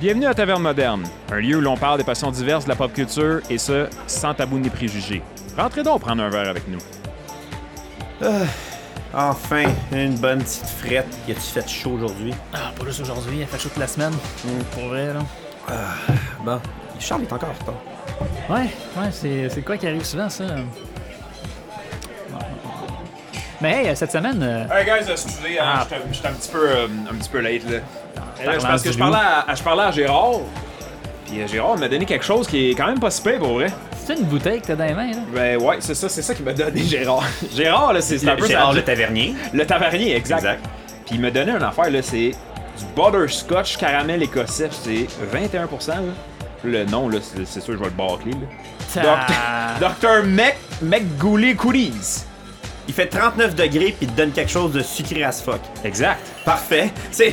Bienvenue à Taverne Moderne, un lieu où l'on parle des passions diverses de la pop culture et ce, sans tabou ni préjugés. Rentrez donc prendre un verre avec nous. Enfin, une bonne petite frette. Y a-tu fait chaud aujourd'hui? Ah, pas juste aujourd'hui, il fait chaud toute la semaine. Pour vrai, là. Bon, Charles est encore en retard. Ouais, ouais, c'est, c'est quoi qui arrive souvent, ça? Mais hey, cette semaine. euh, Hey guys, excusez, Ah. j'étais un petit peu, euh, un petit peu late là. Là, c'est parce que je parlais, à, je parlais à Gérard. Puis euh, Gérard m'a donné quelque chose qui est quand même pas si pour vrai. c'est une bouteille que t'as dans les mains, là? Ben ouais, c'est ça, c'est ça qu'il m'a donné Gérard. Gérard là, c'est un peu Gérard ça- le tavernier. le tavernier, exact. Exact. Puis il m'a donné une affaire là, c'est du butterscotch caramel écossais, c'est 21% là. Le nom là, c'est sûr je vais le bâcler là. Ta- Dr Mc McGooley Cooties. Il fait 39 degrés puis il te donne quelque chose de sucré as fuck. Exact. Parfait. C'est.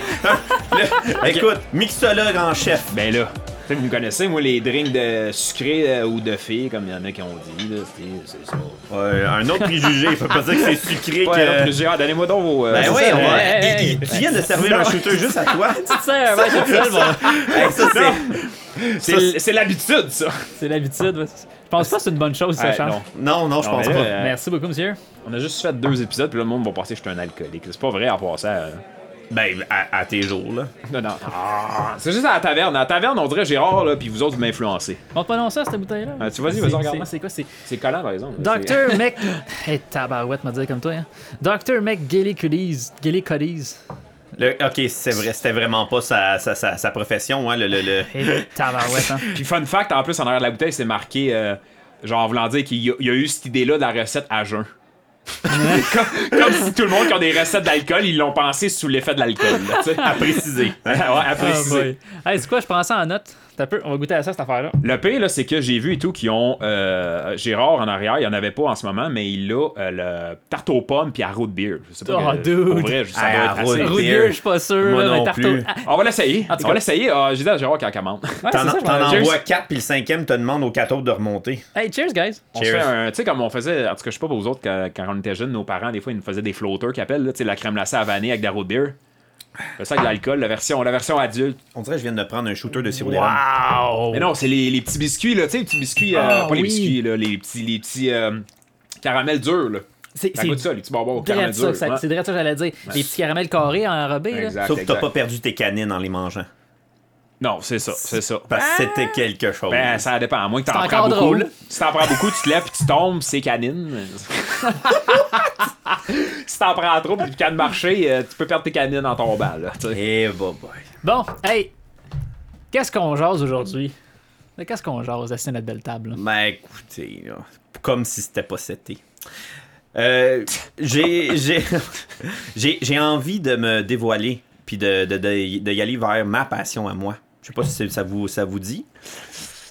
le- Écoute, mixologue en chef. Ben là, vous me connaissez, moi, les drinks de sucré euh, ou de filles, comme il y en a qui ont dit, là, c'est- c'est ça. Ouais, un autre préjugé, il faut pas dire que c'est sucré Ouais, que. plusieurs, donnez-moi donc vos. euh, Ben oui, on va. hey, Tu viens de servir un shooter juste à toi. Tu un ça, c'est l'habitude, ça. c'est l'habitude. ouais. Je pense pas que c'est une bonne chose, ça, Charles? non. Non, non, je pense pas. euh, Merci beaucoup, monsieur. On a juste fait deux épisodes, puis là, le monde va penser que je suis un alcoolique. C'est pas vrai à ça. euh. Ben, à, à tes jours, là. Non, non. Ah, c'est juste à la taverne. À la taverne, on dirait Gérard, là, puis vous autres, vous m'influencez. Montre pas non ça, cette bouteille-là? Ah, tu vas-y, C'est- vas-y, regarde. c'est- C'est quoi, c'est. C'est collant, par exemple. Dr. Mc. Hey, tabarouette, m'a dit comme toi, hein. Dr. McGilly Cuddies. Le- ok, c'est vrai, c'était vraiment pas sa, sa, sa, sa profession, hein, le, le, le- tabarouette, hein. Puis fun fact, en plus, en arrière de la bouteille, c'est marqué, euh, genre, en voulant dire qu'il y, a- il y a eu cette idée-là de la recette à jeun. comme, comme si tout le monde qui a des recettes d'alcool, ils l'ont pensé sous l'effet de l'alcool, à préciser. ouais, à préciser. Ah, boy. Hey, c'est quoi, je prends ça en note? T'as peu, on va goûter à ça, cette affaire-là. Le pire, là, c'est que j'ai vu et tout qui ont euh, Gérard en arrière, il n'y en avait pas en ce moment, mais il a euh, le tarte aux pommes puis à root beer. Je sais pas. Oh, que- dude. Pour vrai, je- ça Hey, doit à être root assez. beer. Rouilleux, je suis pas sûr. Moi là, mais non tarte plus. Ah, On va l'essayer. En tout On va l'essayer. Ah, J'ai dit à Gérard quand commande. ouais, T'en envoies 4 puis le cinquième te demande aux 4 autres de remonter. Hey, cheers, guys. On Cheers. fait un. Tu sais, comme on faisait. En tout cas, je sais pas pour vous autres, quand, quand on était jeunes, nos parents, des fois, ils nous faisaient des floaters qui appellent, là, tu sais, la crème glacée à vanille avec de la root beer. Ça avec de l'alcool, la version, la version adulte. On dirait que je viens de prendre un shooter de sirop d'érable. Wow. Mais non, c'est les, les petits biscuits, là, tu sais, les petits biscuits. euh, Ah, pas les biscuits, là, les petits, les petits euh, caramels durs, là. C'est Ça les petits bonbons au caramel dur. c'est direct ça j'allais dire. Les petits caramels carrés enrobés, là. Sauf que t'as pas perdu tes canines en les mangeant. Non, c'est ça, c'est ça. Parce que c'était quelque chose. Ben, ça dépend. À moins que t'en prends beaucoup. drôle. Si t'en prends beaucoup, tu te lèves puis tu tombes, c'est canine. si t'en prends trop puis tu cannes marcher, euh, tu peux perdre tes canines en tombant, là. Eh, boy. Bon, hey. Qu'est-ce qu'on jase aujourd'hui? Qu'est-ce qu'on jase à notre belle table? là? Ben, écoutez, là, comme si c'était pas. Euh, j'ai, j'ai, j'ai, j'ai envie de me dévoiler puis de, de, de, de y aller vers ma passion à moi. Je sais pas si ça vous, ça vous dit.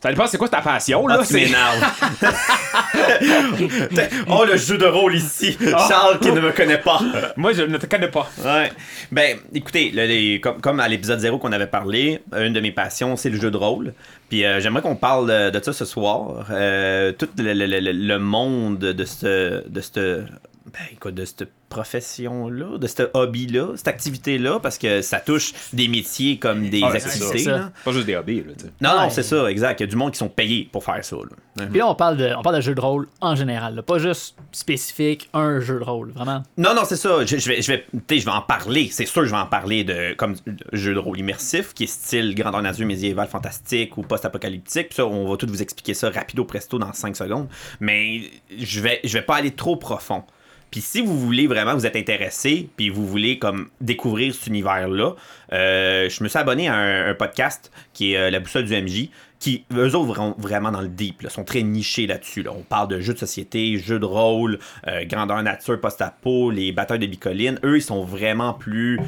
Ça dépend, c'est quoi ta passion, là? Ah, tu m'énerves. oh, le jeu de rôle ici. Charles qui ne me connaît pas. Moi, je ne te connais pas. Ouais. Ben, écoutez, le- les- comme, comme à l'épisode 0 qu'on avait parlé, une de mes passions, c'est le jeu de rôle. Puis euh, j'aimerais qu'on parle de, de ça ce soir. Euh, tout le, le- le- le monde de ce. De cette, ben, écoute, de cette profession-là, de ce hobby-là, cette activité-là, parce que ça touche des métiers comme des c'est activités. là. Pas juste des hobbies, là. Non, Ouais. non, c'est ça, exact. Il y a du monde qui sont payés pour faire ça. là. Puis là, on parle de, on parle de jeu de rôle en général, là. pas juste spécifique, un jeu de rôle, vraiment. Non, non, c'est ça. Je, je vais, je, vais, tu sais, je vais en parler. C'est sûr, je vais en parler de comme jeu de rôle immersif, qui est style grandeur nature médiéval fantastique ou post-apocalyptique. Puis ça, on va tout vous expliquer ça rapido presto dans 5 secondes. Mais je vais, je vais pas aller trop profond. Puis si vous voulez vraiment vous êtes intéressé, puis vous voulez comme découvrir cet univers-là, euh, je me suis abonné à un, podcast qui est euh, La Boussole du MJ, qui, eux autres, vont vraiment dans le deep, sont très nichés là-dessus. Là. On parle de jeux de société, jeux de rôle, euh, grandeur nature, post-apo, les batailles de bicoline. Eux, ils sont vraiment plus...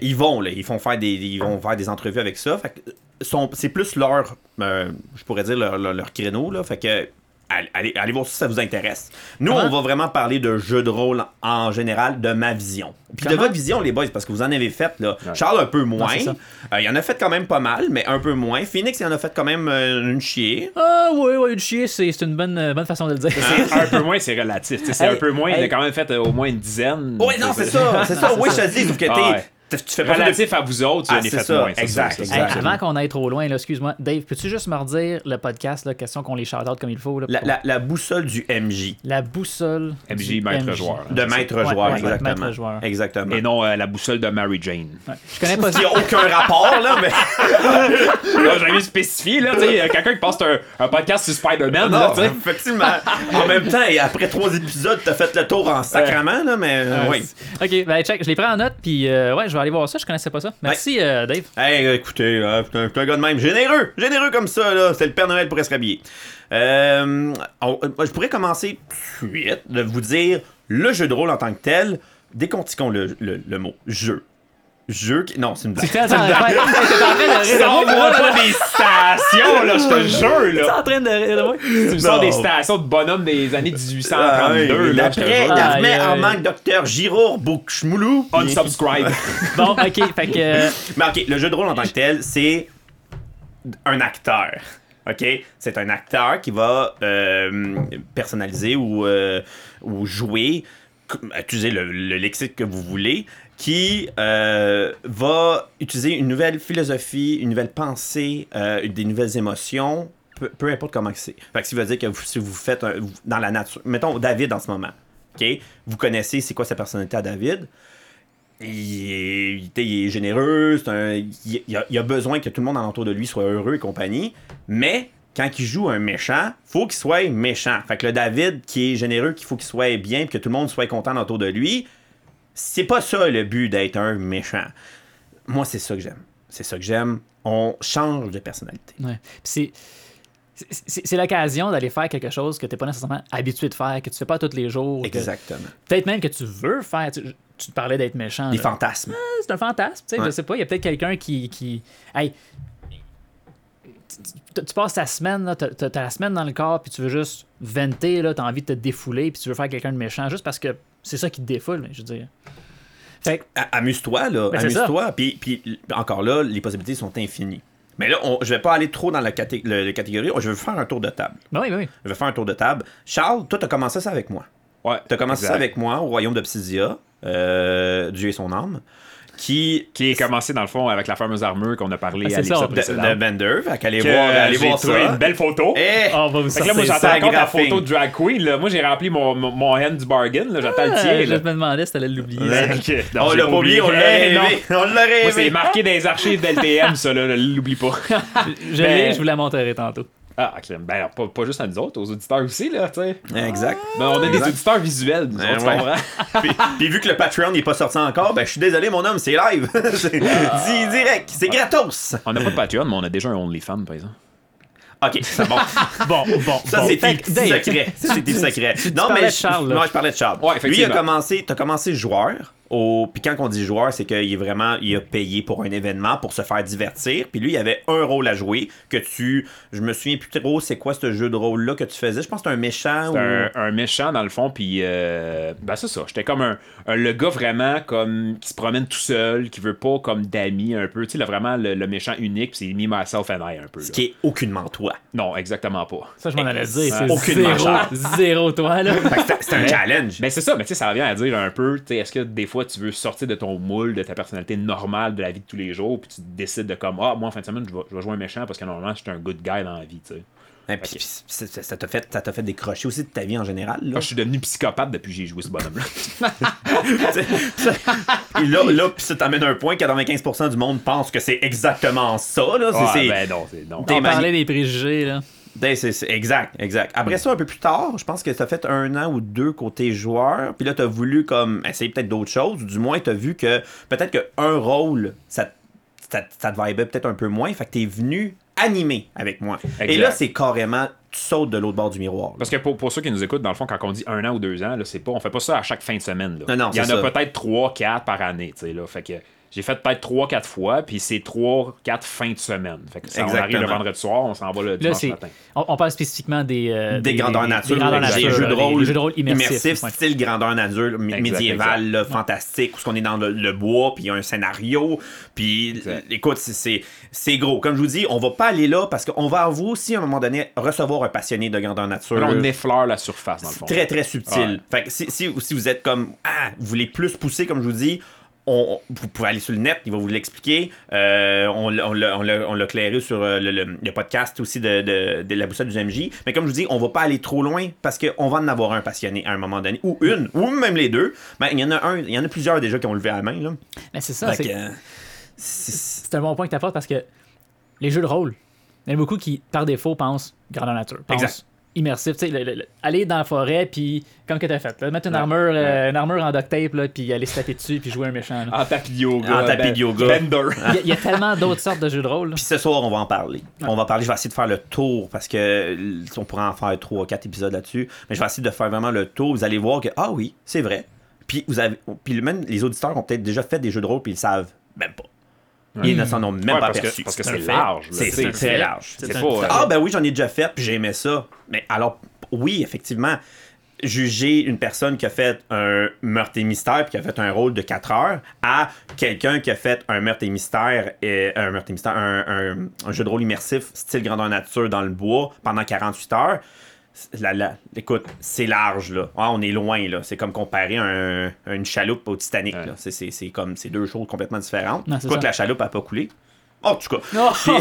Ils vont, là, ils, font faire des, ils vont faire des entrevues avec ça. Fait que c'est plus leur, je pourrais dire, leur créneau. Là. Fait que allez, allez voir si ça vous intéresse. Nous, Comment? on va vraiment parler de jeux de rôle en général, de ma vision. Puis de votre vision, les boys, parce que vous en avez fait, là. Charles, un peu moins. ça. Euh, il en a fait quand même pas mal, mais un peu moins. Phoenix, il en a fait quand même euh, une chier. Ah, oui, oui, le chier, c'est c'est une bonne, euh, bonne façon de le dire. un peu moins, c'est relatif. C'est Hey, un peu moins, il a quand même fait euh, au moins une dizaine. Ouais, non, c'est ça, c'est ça. Oui, je te dis, sauf que Ah ouais. Tu fais pas ça de- Relatif à vous autres, Ah, c'est fait ça, moins. exact, ça, Hey, exact. avant qu'on aille trop loin, excuse-moi, Dave, peux-tu juste me redire le podcast, là, question qu'on les shout-out comme il faut? Là, la, pour- la, la boussole du MJ. La boussole. MJ, du maître joueur. De maître Ouais, joueur, ouais, exactement. maître joueur. Exactement. Et non euh, la boussole de Mary Jane. Je connais pas Il n'y a aucun rapport, là, mais. Là, J'avais spécifié, là, tu sais, euh, quelqu'un qui passe un, un podcast sur Spider-Man, là, tu sais. effectivement. En même temps, et après trois épisodes, t'as fait le tour en sacrament, là, mais euh, oui. Ok, ben check, je l'ai pris en note, puis euh, ouais, je vais aller voir ça, je connaissais pas ça. Merci, euh, Dave. Hey, écoutez, euh, je suis un gars de même généreux, généreux comme ça, là. C'est le Père Noël pour se rhabiller. Euh, on- euh, je pourrais commencer de vous dire le jeu de rôle en tant que tel. Décontiquons le, le, le mot jeu. Jeu qui. Non, c'est une blague. T'es en train de rire de moi, Sors-moi là. pas des stations, là, je te jure, T'es là. en train de rire. Tu me sors des stations de bonhommes des années Ah, 1832, oui, là, Après, jure. la Aïe, remet en manque Docteur Girour Boukchmoulou. Unsubscribe. Bon, ok, fait que. Mais ok, le jeu de rôle en tant que tel, c'est un acteur. Ok, c'est un acteur qui va euh, personnaliser ou, euh, ou jouer, utiliser le, le lexique que vous voulez, qui euh, va utiliser une nouvelle philosophie, une nouvelle pensée, euh, des nouvelles émotions, peu, importe comment c'est. Fait que ça veut dire que si vous faites un- dans la nature, mettons David en ce moment, ok, vous connaissez c'est quoi sa personnalité à David? Il est, il il généreux, il, il a, il besoin que tout le monde alentour de lui soit heureux et compagnie, mais quand il joue un méchant, faut qu'il soit méchant. Fait que le David qui est généreux, qu'il faut qu'il soit bien, que tout le monde soit content autour de lui, c'est pas ça le but d'être un méchant. Moi, c'est ça que j'aime. C'est ça que j'aime. On change de personnalité. Ouais. C'est. c'est- l'occasion d'aller faire quelque chose que tu n'es pas nécessairement habitué de faire, que tu fais pas tous les jours. Exactement. Peut-être même que tu veux faire. Tu, tu te parlais d'être méchant. Des là. fantasmes. c'est un fantasme. Tu sais, Ouais. Je sais pas, il y a peut-être quelqu'un qui, qui. Hey, tu, tu passes ta semaine, t'as la semaine dans le corps, puis tu veux juste venter, là, t'as envie de te défouler, puis tu veux faire quelqu'un de méchant, juste parce que c'est ça qui te défoule, mais je veux dire. Fait que, A- Amuse-toi, là. Ben, Amuse-toi. Puis, puis, encore là, les possibilités sont infinies. Mais là, on, je vais pas aller trop dans la caté- le- catégorie. Je vais faire un tour de table. ben oui, ben oui. Je vais faire un tour de table. Charles, toi, t'as commencé ça avec moi. Ouais. T'as commencé ça avec moi au royaume d'Obsidia, euh, Dieu et son âme, qui... Qui est commencé, dans le fond, avec la fameuse armure qu'on a parlé Ah, à l'épisode de, de Bender. Fait qu'allez voir, allez voir trouvé ça. une belle photo. On va vous Fait que là, moi, j'attends encore graphing. photo de drag queen. Là. Moi, j'ai rempli mon, mon, mon hand du bargain. J'attends le Ah, tien. je me demandais si t'allais l'oublier. Ouais. on l'a pas oublié, on l'a Eh, rêvé. On l'a Moi, c'est rêvé. marqué dans les archives d'LTM, ça, là. L'oublie pas. Je Ben- l'ai, je vous la montrerai tantôt. Ah, ok. Ben, pas, pas juste à nous autres, aux auditeurs aussi, là, tu sais. Exact. Ben, on a des auditeurs visuels, nous Ben autres, tu ouais. comprends? puis, puis vu que le Patreon n'est pas sorti encore, ben je suis désolé mon homme, c'est live. c'est di- direct, c'est gratos. On n'a pas de Patreon, mais on a déjà un OnlyFans, par exemple. Ok, c'est bon. Bon, bon, Ça, bon. c'est tes secrets. Ça, c'est tes secrets. Non, mais Charles. Non, je parlais de Charles. Ouais, Lui, il a commencé, t'as commencé joueur. Au... Puis quand on dit joueur, c'est qu'il est vraiment, il a payé pour un événement pour se faire divertir. Puis lui, il avait un rôle à jouer que tu, je me souviens plus trop, c'est quoi ce jeu de rôle là que tu faisais. Je pense que c'était un méchant ou. C'est un, un méchant dans le fond, puis euh, ben c'est ça. J'étais comme un, un- le gars vraiment comme qui se promène tout seul, qui veut pas comme d'amis un peu. Tu sais, là, vraiment le, le méchant unique, puis c'est me myself and I un peu. là. Ce qui est aucunement toi. Non, exactement pas. Ça, je m'en allais dire. C'est Aucunement zéro, zéro toi, là. C'est- un challenge. Mais c'est ça, mais tu sais, ça revient à dire un peu, tu sais, est-ce que des fois tu veux sortir de ton moule, de ta personnalité normale de la vie de tous les jours, puis tu décides de comme, ah, moi en fin de semaine, je vais, je vais jouer un méchant parce que normalement, je suis un good guy dans la vie, tu sais. Et puis, puis, ça t'a fait, ça t'a fait décrocher aussi de ta vie en général. Là? Moi, je suis devenu psychopathe depuis que j'ai joué ce bonhomme-là. Et là, là puis ça t'amène un point, 95% du monde pense que c'est exactement ça. Là. C'est, Ouais, c'est- ben non, c'est non. T'es On mani- parlait des préjugés, là. Ben, c'est- c'est- exact, exact. Après ça, un peu plus tard, je pense que ça fait un an ou deux côté joueur. Puis là, t'as voulu comme essayer peut-être d'autres choses. Ou du moins, t'as vu que peut-être qu'un rôle, ça, ça, ça te vibait peut-être un peu moins. Fait que t'es venu animer avec moi. Et là, c'est carrément, tu sautes de l'autre bord du miroir. Parce que pour, pour ceux qui nous écoutent, dans le fond, quand on dit un an ou deux ans, là, c'est pas, on fait pas ça à chaque fin de semaine. Là. Non, non, Il y en a peut-être trois, quatre par année. tu sais, Là. Fait que j'ai fait peut-être trois, quatre fois, puis c'est trois, quatre fins de semaine. Fait que ça, on arrive le vendredi soir, on s'en va le Là, dimanche c'est. matin. On, on parle spécifiquement des. euh, des grandeurs nature, Des grandeurs des nature. jeux de là, rôle, des jeux de rôle immersifs. ouais. style grandeur nature, médiéval, exact. là, fantastique, où ce qu'on est dans le, le bois, puis il y a un scénario, puis écoute, c'est- gros. Comme je vous dis, on va pas aller là parce qu'on va vous aussi à un moment donné recevoir un passionné de grandeur nature. Là, on effleure la surface, dans le fond. Très très subtil. Ouais. Fait que si, si, si vous êtes comme ah, vous voulez plus pousser, comme je vous dis, on- vous pouvez aller sur le net, il va vous l'expliquer. Euh, on l'a- on clairé sur euh, le, le- le podcast aussi de, de- de la boussole du MJ. Mais comme je vous dis, on va pas aller trop loin parce qu'on va en avoir un passionné à un moment donné, ou une, ou même les deux. Ben, il y en a un, il y en a plusieurs déjà qui ont levé la main. Là. Mais c'est ça, euh, c'est un bon point que tu apportes parce que les jeux de rôle, il y en a beaucoup qui, par défaut, pensent grandeur nature. Pensent Exact. Immersif. Tu sais, le- le- le- aller dans la forêt, puis comme que tu as fait, là, mettre une, Ouais. armure, euh, une armure en duct tape, là, puis aller se taper dessus, puis jouer un méchant. là. En tapis de yoga. En tapis ben- de yoga. Bender. Il y a- il y, a tellement d'autres sortes de jeux de rôle. Puis ce soir, on va en parler. On va parler, je vais essayer de faire le tour parce que on pourrait en faire trois ou quatre épisodes là-dessus. Mais je vais essayer de faire vraiment le tour. Vous allez voir que, ah oui, c'est vrai. Puis, vous avez, puis même les auditeurs ont peut-être déjà fait des jeux de rôle puis ils le savent même pas. Ils ne s'en ont même Ouais, pas aperçu. parce que C'est large. C'est très large. Pas, fait. euh, Ah ben oui, j'en ai déjà fait, puis j'ai aimé ça. Mais alors, oui, effectivement, juger une personne qui a fait un meurtre et mystère puis qui a fait un rôle de 4 heures à quelqu'un qui a fait un meurtre et mystère et un meurtre et mystère, un, un- un jeu de rôle immersif style grandeur nature dans le bois pendant 48 heures. La, la- écoute, c'est large là. Ah, on est loin là. C'est comme comparer un- une chaloupe au Titanic. Ouais. là. C'est- C'est c'est comme c'est deux choses complètement différentes. Non, c'est Quoi ça. que la chaloupe a pas coulé. Oh, en tout cas. Non!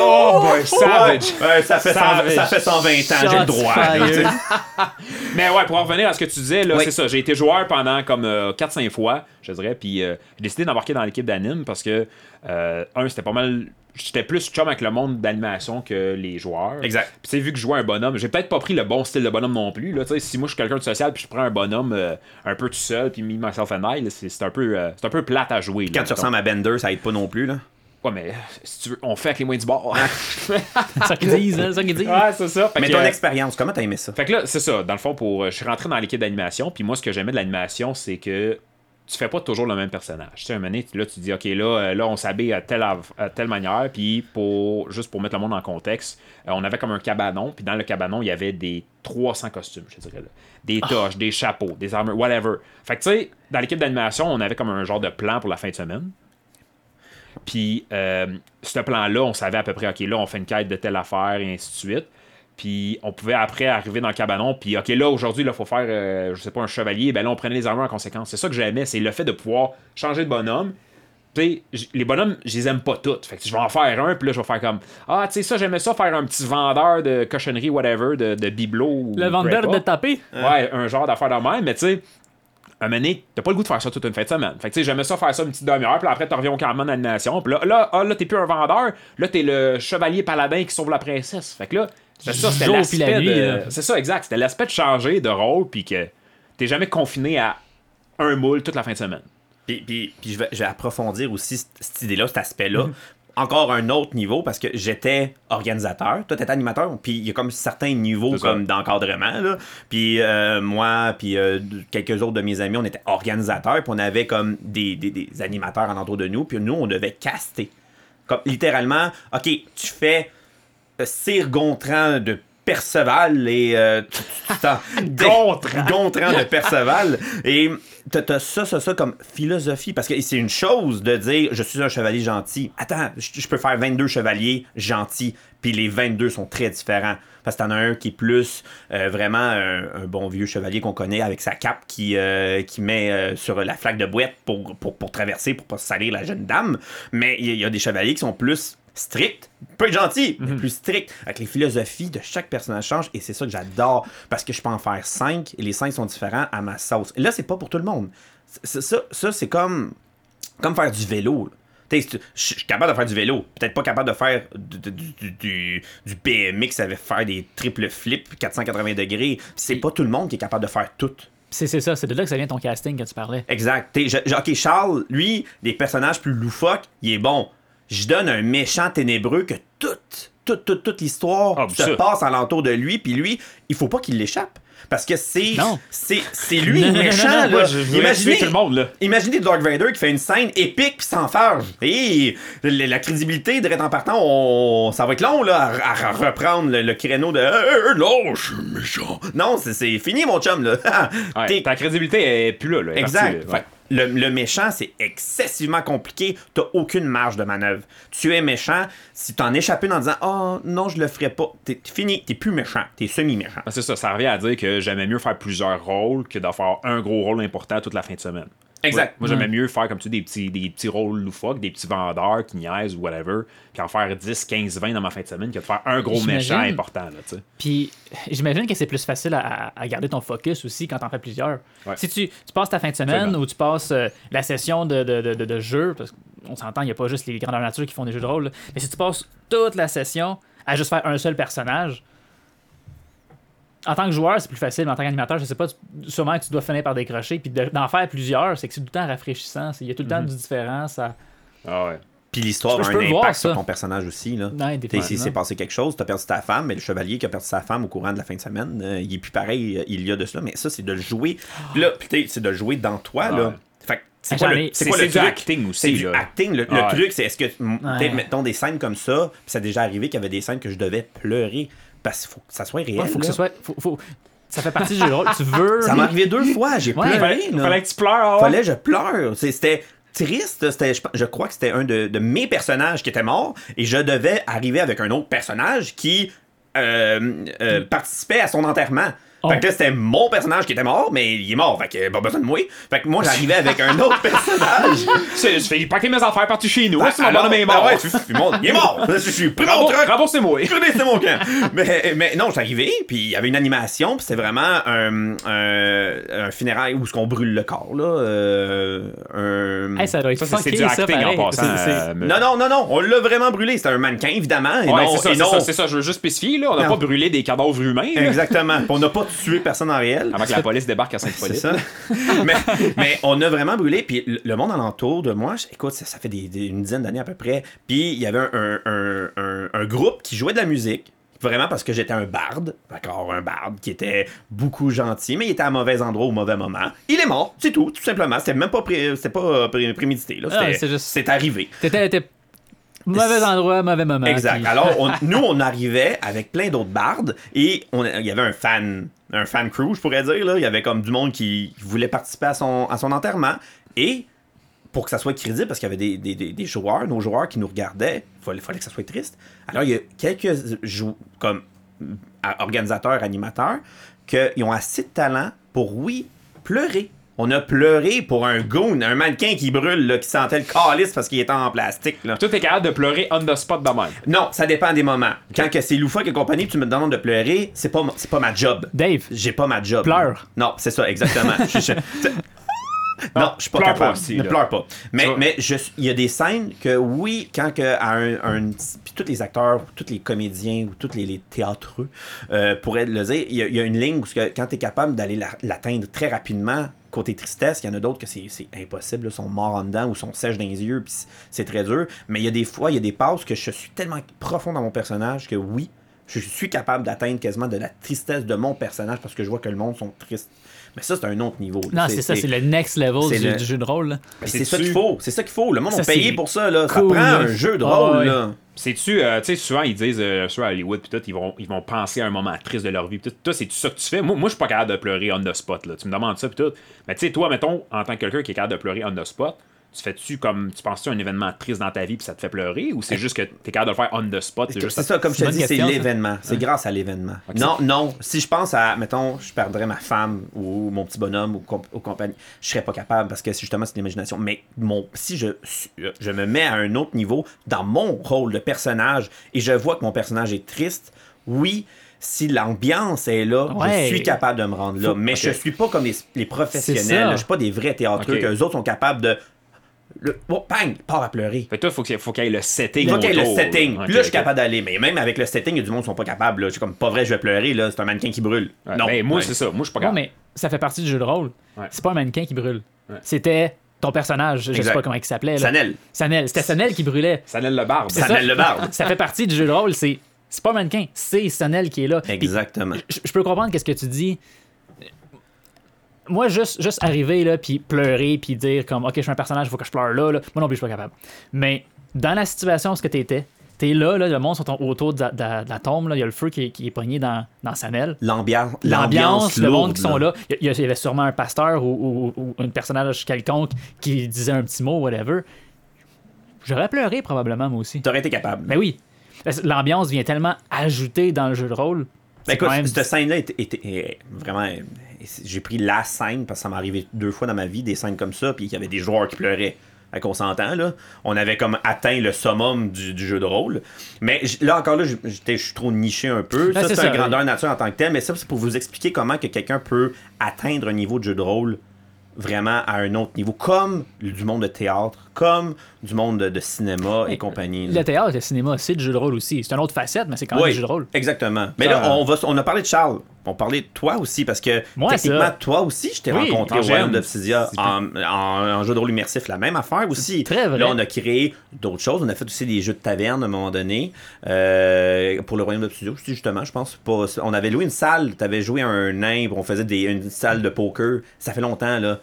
Oh boy, savage. Ouais, ça, fait 100 Savage. ça fait 120 ans, j'ai le droit. là. Mais ouais, pour en revenir à ce que tu disais, là, Oui. c'est ça. J'ai été joueur pendant comme 4-5 fois, je dirais. Puis euh, j'ai décidé d'embarquer dans l'équipe d'anime parce que, euh, un, c'était pas mal. J'étais plus chum avec le monde d'animation que les joueurs. Exact. Puis tu sais, vu que je jouais un bonhomme, j'ai peut-être pas pris le bon style de bonhomme non plus. Là, Tu sais, si moi je suis quelqu'un de social puis je prends un bonhomme euh, un peu tout seul puis me myself and I, c'est c'est un, peu, euh, c'est un peu plate à jouer. là, Quand tu ressembles à Bender, ça aide pas non plus. Là. Ouais, mais si tu veux, on fait avec les moyens du bord. c'est ça qu'ils disent, hein, c'est ça qu'ils disent. ouais, c'est ça. Fait Mais que, ton euh, expérience, comment t'as aimé ça? Fait que là, c'est ça. Dans le fond, pour, je suis rentré dans l'équipe d'animation. Puis moi, ce que j'aimais de l'animation, c'est que tu fais pas toujours le même personnage. Tu sais, un moment donné, là, tu dis, OK, là, euh, là on s'habille à telle, av- à telle manière. Puis pour, juste pour mettre le monde en contexte, euh, on avait comme un cabanon. Puis dans le cabanon, il y avait des 300 costumes, je dirais. Là. Des toches, des chapeaux, des armures, whatever. Fait que tu sais, dans l'équipe d'animation, on avait comme un genre de plan pour la fin de semaine. Puis, euh, ce plan-là, on savait à peu près, OK, là, on fait une quête de telle affaire et ainsi de suite. Puis, on pouvait après arriver dans le cabanon, puis, OK, là, aujourd'hui, il faut faire, euh, je sais pas, un chevalier. Ben là, on prenait les armures en conséquence. C'est ça que j'aimais, c'est le fait de pouvoir changer de bonhomme. Tu sais, j- les bonhommes, je les aime pas toutes. Fait que je vais en faire un, puis là, je vais faire comme, ah, tu sais, ça, j'aimais ça, faire un petit vendeur de cochonnerie, whatever, de, de bibelot. ou Le vendeur de taper. Ouais, un genre d'affaire de même, mais tu sais, un moment t'as pas le goût de faire ça toute une fin de semaine. Fait que tu sais, j'aimais ça faire ça une petite demi-heure, puis après, tu reviens au campement d'animation, puis là, là, ah, là t'es plus un vendeur, là, t'es le chevalier paladin qui sauve la princesse. Fait que là, c'est ça, c'était l'aspect de... là. C'est ça, exact. C'était l'aspect de changer de rôle, puis que t'es jamais confiné à un moule toute la fin de semaine. Puis, puis, puis je, vais, je vais approfondir aussi cette, idée-là, cet aspect-là. Encore un autre niveau parce que j'étais organisateur, toi t'étais animateur, puis il y a comme certains niveaux comme d'encadrement là. Puis euh, moi, puis euh, quelques autres de mes amis, on était organisateurs, puis on avait comme des, des, des animateurs en entour de nous, puis nous on devait caster. Comme littéralement, ok, tu fais euh, Cire Gontran de Perceval et euh, Gontran. Gontran de Perceval. Et t'as ça ça ça comme philosophie parce que c'est une chose de dire je suis un chevalier gentil. Attends je je peux faire 22 chevaliers gentils puis les 22 sont très différents. Parce que t'en as un qui est plus euh, vraiment un, un bon vieux chevalier qu'on connaît avec sa cape qui, euh, qui met euh, sur la flaque de boîte pour, pour, pour traverser pour pas salir la jeune dame. Mais il y, a- il y a des chevaliers qui sont plus stricts pas être gentils mais plus stricts avec les philosophies de chaque personnage change et c'est ça que j'adore parce que je peux en faire 5 et les 5 sont différents à ma sauce et là c'est pas pour tout le monde C'est- ça, ça c'est comme comme faire du vélo. Je suis capable de faire du vélo. Peut-être pas capable de faire du, du, du, du- du BMX avec faire des triple flips 480 degrés. C'est pas tout le monde qui est capable de faire tout. C'est c'est ça, c'est de là que ça vient ton casting que tu parlais. Exact. Je- je- ok, Charles, lui, des personnages plus loufoques, il est bon. Je donne un méchant ténébreux que toute, toute, toute, toute l'histoire Ah, se ça. passe alentour de lui, puis lui, il faut pas qu'il l'échappe. Parce que c'est c'est c'est lui Non, le non, méchant. non, là. Je Imaginez, tout le monde, là. Imaginez Dark Vader qui fait une scène épique puis s'enfarge. Et la, la crédibilité, direct en partant, on, ça va être long là, à, à reprendre le, le créneau de Hey, non, je suis méchant. Non, c'est- fini mon chum là. Ouais, ta crédibilité est plus là. là est Exact. partie, là. Ouais. Le, méchant, c'est excessivement compliqué. T'as aucune marge de manœuvre. Tu es méchant. Si t'en échappes une en disant Oh non, je le ferai pas, t'es t'es fini. T'es plus méchant. T'es semi-méchant. Ah, C'est ça, ça revient à dire que j'aimais mieux faire plusieurs rôles que d'en faire un gros rôle important toute la fin de semaine. Exact. Moi, j'aimais mieux faire comme tu dis, des petits, des petits rôles loufoques, des petits vendeurs qui niaisent ou whatever, puis en faire 10, 15, 20 dans ma fin de semaine que de faire un gros méchant important. Là, tu sais. Puis j'imagine que c'est plus facile à, à garder ton focus aussi quand t'en fais plusieurs. Ouais. Si tu, tu passes ta fin de semaine ou tu passes euh, la session de, de, de, de- de jeu, parce qu'on s'entend, il n'y a pas juste les grandeurs nature qui font des jeux de rôle, là. mais si tu passes toute la session à juste faire un seul personnage, en tant que joueur, c'est plus facile, mais en tant qu'animateur, je sais pas, tu- sûrement que tu dois finir par décrocher, puis de- d'en faire plusieurs, c'est que c'est tout le temps rafraîchissant, il y a tout le temps du différent, ça... Ah ouais. Puis l'histoire Je a peux un impact sur ton personnage aussi. Là. S'il s'est passé quelque chose, t'as perdu ta femme, mais le chevalier qui a perdu sa femme au courant de la fin de semaine, euh, il est plus pareil, euh, il y a de cela. Mais ça, c'est de le jouer. Puis là, c'est de le jouer dans toi. Ouais. Là. Fait que c'est quoi le, c'est c'est- quoi le truc? acting aussi, C'est du acting. Le, truc, c'est est-ce que, mettons des scènes comme ça, puis ça a déjà arrivé qu'il y avait des scènes que je devais pleurer parce qu'il faut que ça soit réel. Ouais, faut que là. ce soit... Faut, faut- Ça fait partie du jeu de rôle. Tu veux... Ça m'est arrivé deux fois, j'ai Ouais. pleuré. Fallait, là. fallait que tu pleures. ah Fallait que je pleure. C'était triste. C'était, je, je crois que c'était un de, de mes personnages qui était mort et je devais arriver avec un autre personnage qui euh, euh, participait à son enterrement. Oh. Fait que là, c'était mon personnage qui était mort, mais il est mort, fait que pas besoin de moi. Fait que moi, j'arrivais avec un autre personnage. Je fais paquer mes affaires partout chez nous. Si mon Alors- bonhomme est ben mort. il est mort. Je suis pris mon truc. Remboursez-moi. c'est mon camp. mais, mais non, arrivé, puis il y avait une animation, puis c'était vraiment un, un, un funérail où ce qu'on brûle le corps, là. euh, un... Hey, ça doit être Ça, c'est- c'est du ça, acting en passant. C'est- c'est- euh, Non, non, non, non, on l'a vraiment brûlé. C'était un mannequin, évidemment. Et Ouais, non, c'est ça, c'est non- ça, c'est ça, je veux juste spécifier, là. On n'a pas brûlé des cadavres humains, là, Exactement. On n'a pas tué personne en réel. avant que la police débarque à C'est Sainte-Follette. ça. mais, mais on a vraiment brûlé. Puis le- monde alentour de moi, écoute, ça, ça fait des- des- une dizaine d'années à peu près. Puis il y avait un, un- un- un- un groupe qui jouait de la musique. Vraiment parce que j'étais un barde. D'accord, un barde qui était beaucoup gentil, mais il était à mauvais endroit au mauvais moment. Il est mort, c'est tout, tout simplement. C'était même pas, pré- c'était pas euh, pré- prémédité. là. Ah, C'était- c'est juste- C'est arrivé. T'étais, t'étais mauvais endroit, mauvais moment. Exact. puis- Alors, on- nous, on arrivait avec plein d'autres bardes et on, il y avait un fan, un fan crew, je pourrais dire. Là. Il y avait comme du monde qui voulait participer à son, à son enterrement. Et pour que ça soit crédible, parce qu'il y avait des, des- des- des joueurs, nos joueurs qui nous regardaient, il fallait, que ça soit triste. Alors, il y a quelques comme organisateurs, animateurs, qui ont assez de talent pour, oui, pleurer. On a pleuré pour un goon, un mannequin qui brûle, là, qui sentait le calice parce qu'il était en plastique. Là. Toi, t'es capable de pleurer on the spot de même. Non, ça dépend des moments. Quand que c'est loufoque et compagnie, tu me demandes de pleurer, c'est pas, c'est pas ma job. Dave, J'ai pas ma job. Pleure. Non, c'est ça, exactement. Je- je- non, je suis pas pleure capable. pas aussi, ne là. pleure pas. Mais, il y a des scènes que, oui, quand que à un, un- puis tous les acteurs, tous les comédiens ou tous les, les théâtreux euh, pourraient le dire, il y, a- il y a une ligne où que, quand tu es capable d'aller la- l'atteindre très rapidement, côté tristesse, il y en a d'autres que c'est impossible, là, sont morts en dedans ou sont sèches dans les yeux, puis c'est- très dur. Mais il y a des fois, il y a des passes que je suis tellement profond dans mon personnage que oui, je suis capable d'atteindre quasiment de la tristesse de mon personnage parce que je vois que le monde sont tristes. Mais ça, c'est un autre niveau. là. non, c'est ça, c'est le next level c'est du, le- du jeu de rôle. C'est ça qu'il faut. C'est ça qu'il faut. Le monde Ça, a payé pour ça. Là. Ça prend un jeu de Ah, rôle. ouais. là. C'est-tu, euh, tu sais, souvent ils disent euh, sur Hollywood, puis tout, ils vont, ils vont penser à un moment triste de leur vie, puis tout. Toi, c'est ça que tu fais? Moi, moi je suis pas capable de pleurer on the spot, là. Tu me demandes ça, puis tout. Mais tu sais, toi, mettons, en tant que quelqu'un qui est capable de pleurer on the spot, tu fais-tu comme, tu penses-tu à un événement triste dans ta vie, puis ça te fait pleurer, ou c'est juste que t'es capable de le faire on the spot, c'est juste ça, comme je te dis, c'est ça. l'événement. C'est grâce à l'événement. Non, non. Si je pense à, mettons, je perdrais ma femme ou mon petit bonhomme ou, comp- ou compagnie, je serais pas capable parce que c'est justement c'est l'imagination. Mais mon, si je, je me mets à un autre niveau dans mon rôle de personnage et je vois que mon personnage est triste, oui. Si l'ambiance est là, Ouais. je suis capable de me rendre là. Faut- mais ok. je suis pas comme les, les professionnels. ça. Je suis pas des vrais théâtreux Ok. que les autres sont capables de. Le, oh, bang, part à pleurer. Fait que toi, faut qu'il faut qu'il y ait le setting. Il faut qu'il y ait le setting. Puis là, je suis capable d'aller. Mais même avec le setting, il y a du monde qui sont pas capables. là. Je suis comme, pas vrai, je vais pleurer. là. C'est un mannequin qui brûle. Ouais, non. ben, moi, Ouais. c'est ça. Moi, je suis pas Non, capable. mais ça fait partie du jeu de rôle. Ouais. C'est pas un mannequin qui brûle. Ouais. C'était ton personnage. Je sais Exact. pas comment il s'appelait. Sanel. Sanel. C'était Sanel qui brûlait. Sanel le barbe. Sanel le barde. Ça fait partie du jeu de rôle. C'est c'est pas un mannequin, c'est Sanel qui est là. Puis Exactement. je je peux comprendre qu'est-ce que tu dis. Moi, juste, juste arriver là, puis pleurer, puis dire comme, ok, je suis un personnage, il faut que je pleure là, là. Moi non plus, je suis pas capable. Mais dans la situation où ce que t'étais, t'es là, là, le monde sont autour de la, de la- de la tombe, là. il y a le feu qui est, qui est pogné dans, dans Sanel. L'ambiance. L'ambiance, le monde qui sont là. Il y, avait sûrement un pasteur ou, ou, ou un personnage quelconque qui disait un petit mot, whatever. J'aurais pleuré probablement, moi aussi. T'aurais été capable. Mais oui, parce que l'ambiance vient tellement ajouter dans le jeu de rôle. Ben écoute, même- cette scène-là était, était- est vraiment j'ai pris la scène, parce que ça m'est arrivé deux fois dans ma vie, des scènes comme ça, puis il y avait des joueurs qui pleuraient. Fait qu'on s'entend, là. On avait comme atteint le summum du, du jeu de rôle. Mais là, encore là, je suis trop niché un peu. Ben, ça, c'est c'est ça, un oui. grandeur nature en tant que tel, mais ça, c'est pour vous expliquer comment que quelqu'un peut atteindre un niveau de jeu de rôle vraiment à un autre niveau, comme du monde de théâtre, comme du monde de, de cinéma et compagnie. là. Le théâtre, le cinéma, c'est du jeu de rôle aussi. C'est une autre facette, mais c'est quand même Oui, du jeu de rôle. exactement. Mais Ça, là, on, va, on a parlé de Charles. On parlait de toi aussi, parce que Moi, techniquement, ça. toi aussi, je t'ai Oui, rencontré en au Royaume d'Obsidia en, en- en jeu de rôle immersif. La même affaire aussi. Très vrai. Là, on a créé d'autres choses. On a fait aussi des jeux de taverne à un moment donné. euh, pour le Royaume d'Obsidia aussi, justement, je pense. Pas, on avait loué une salle. Tu avais joué un puis on faisait des, une salle de poker. Ça fait longtemps, là.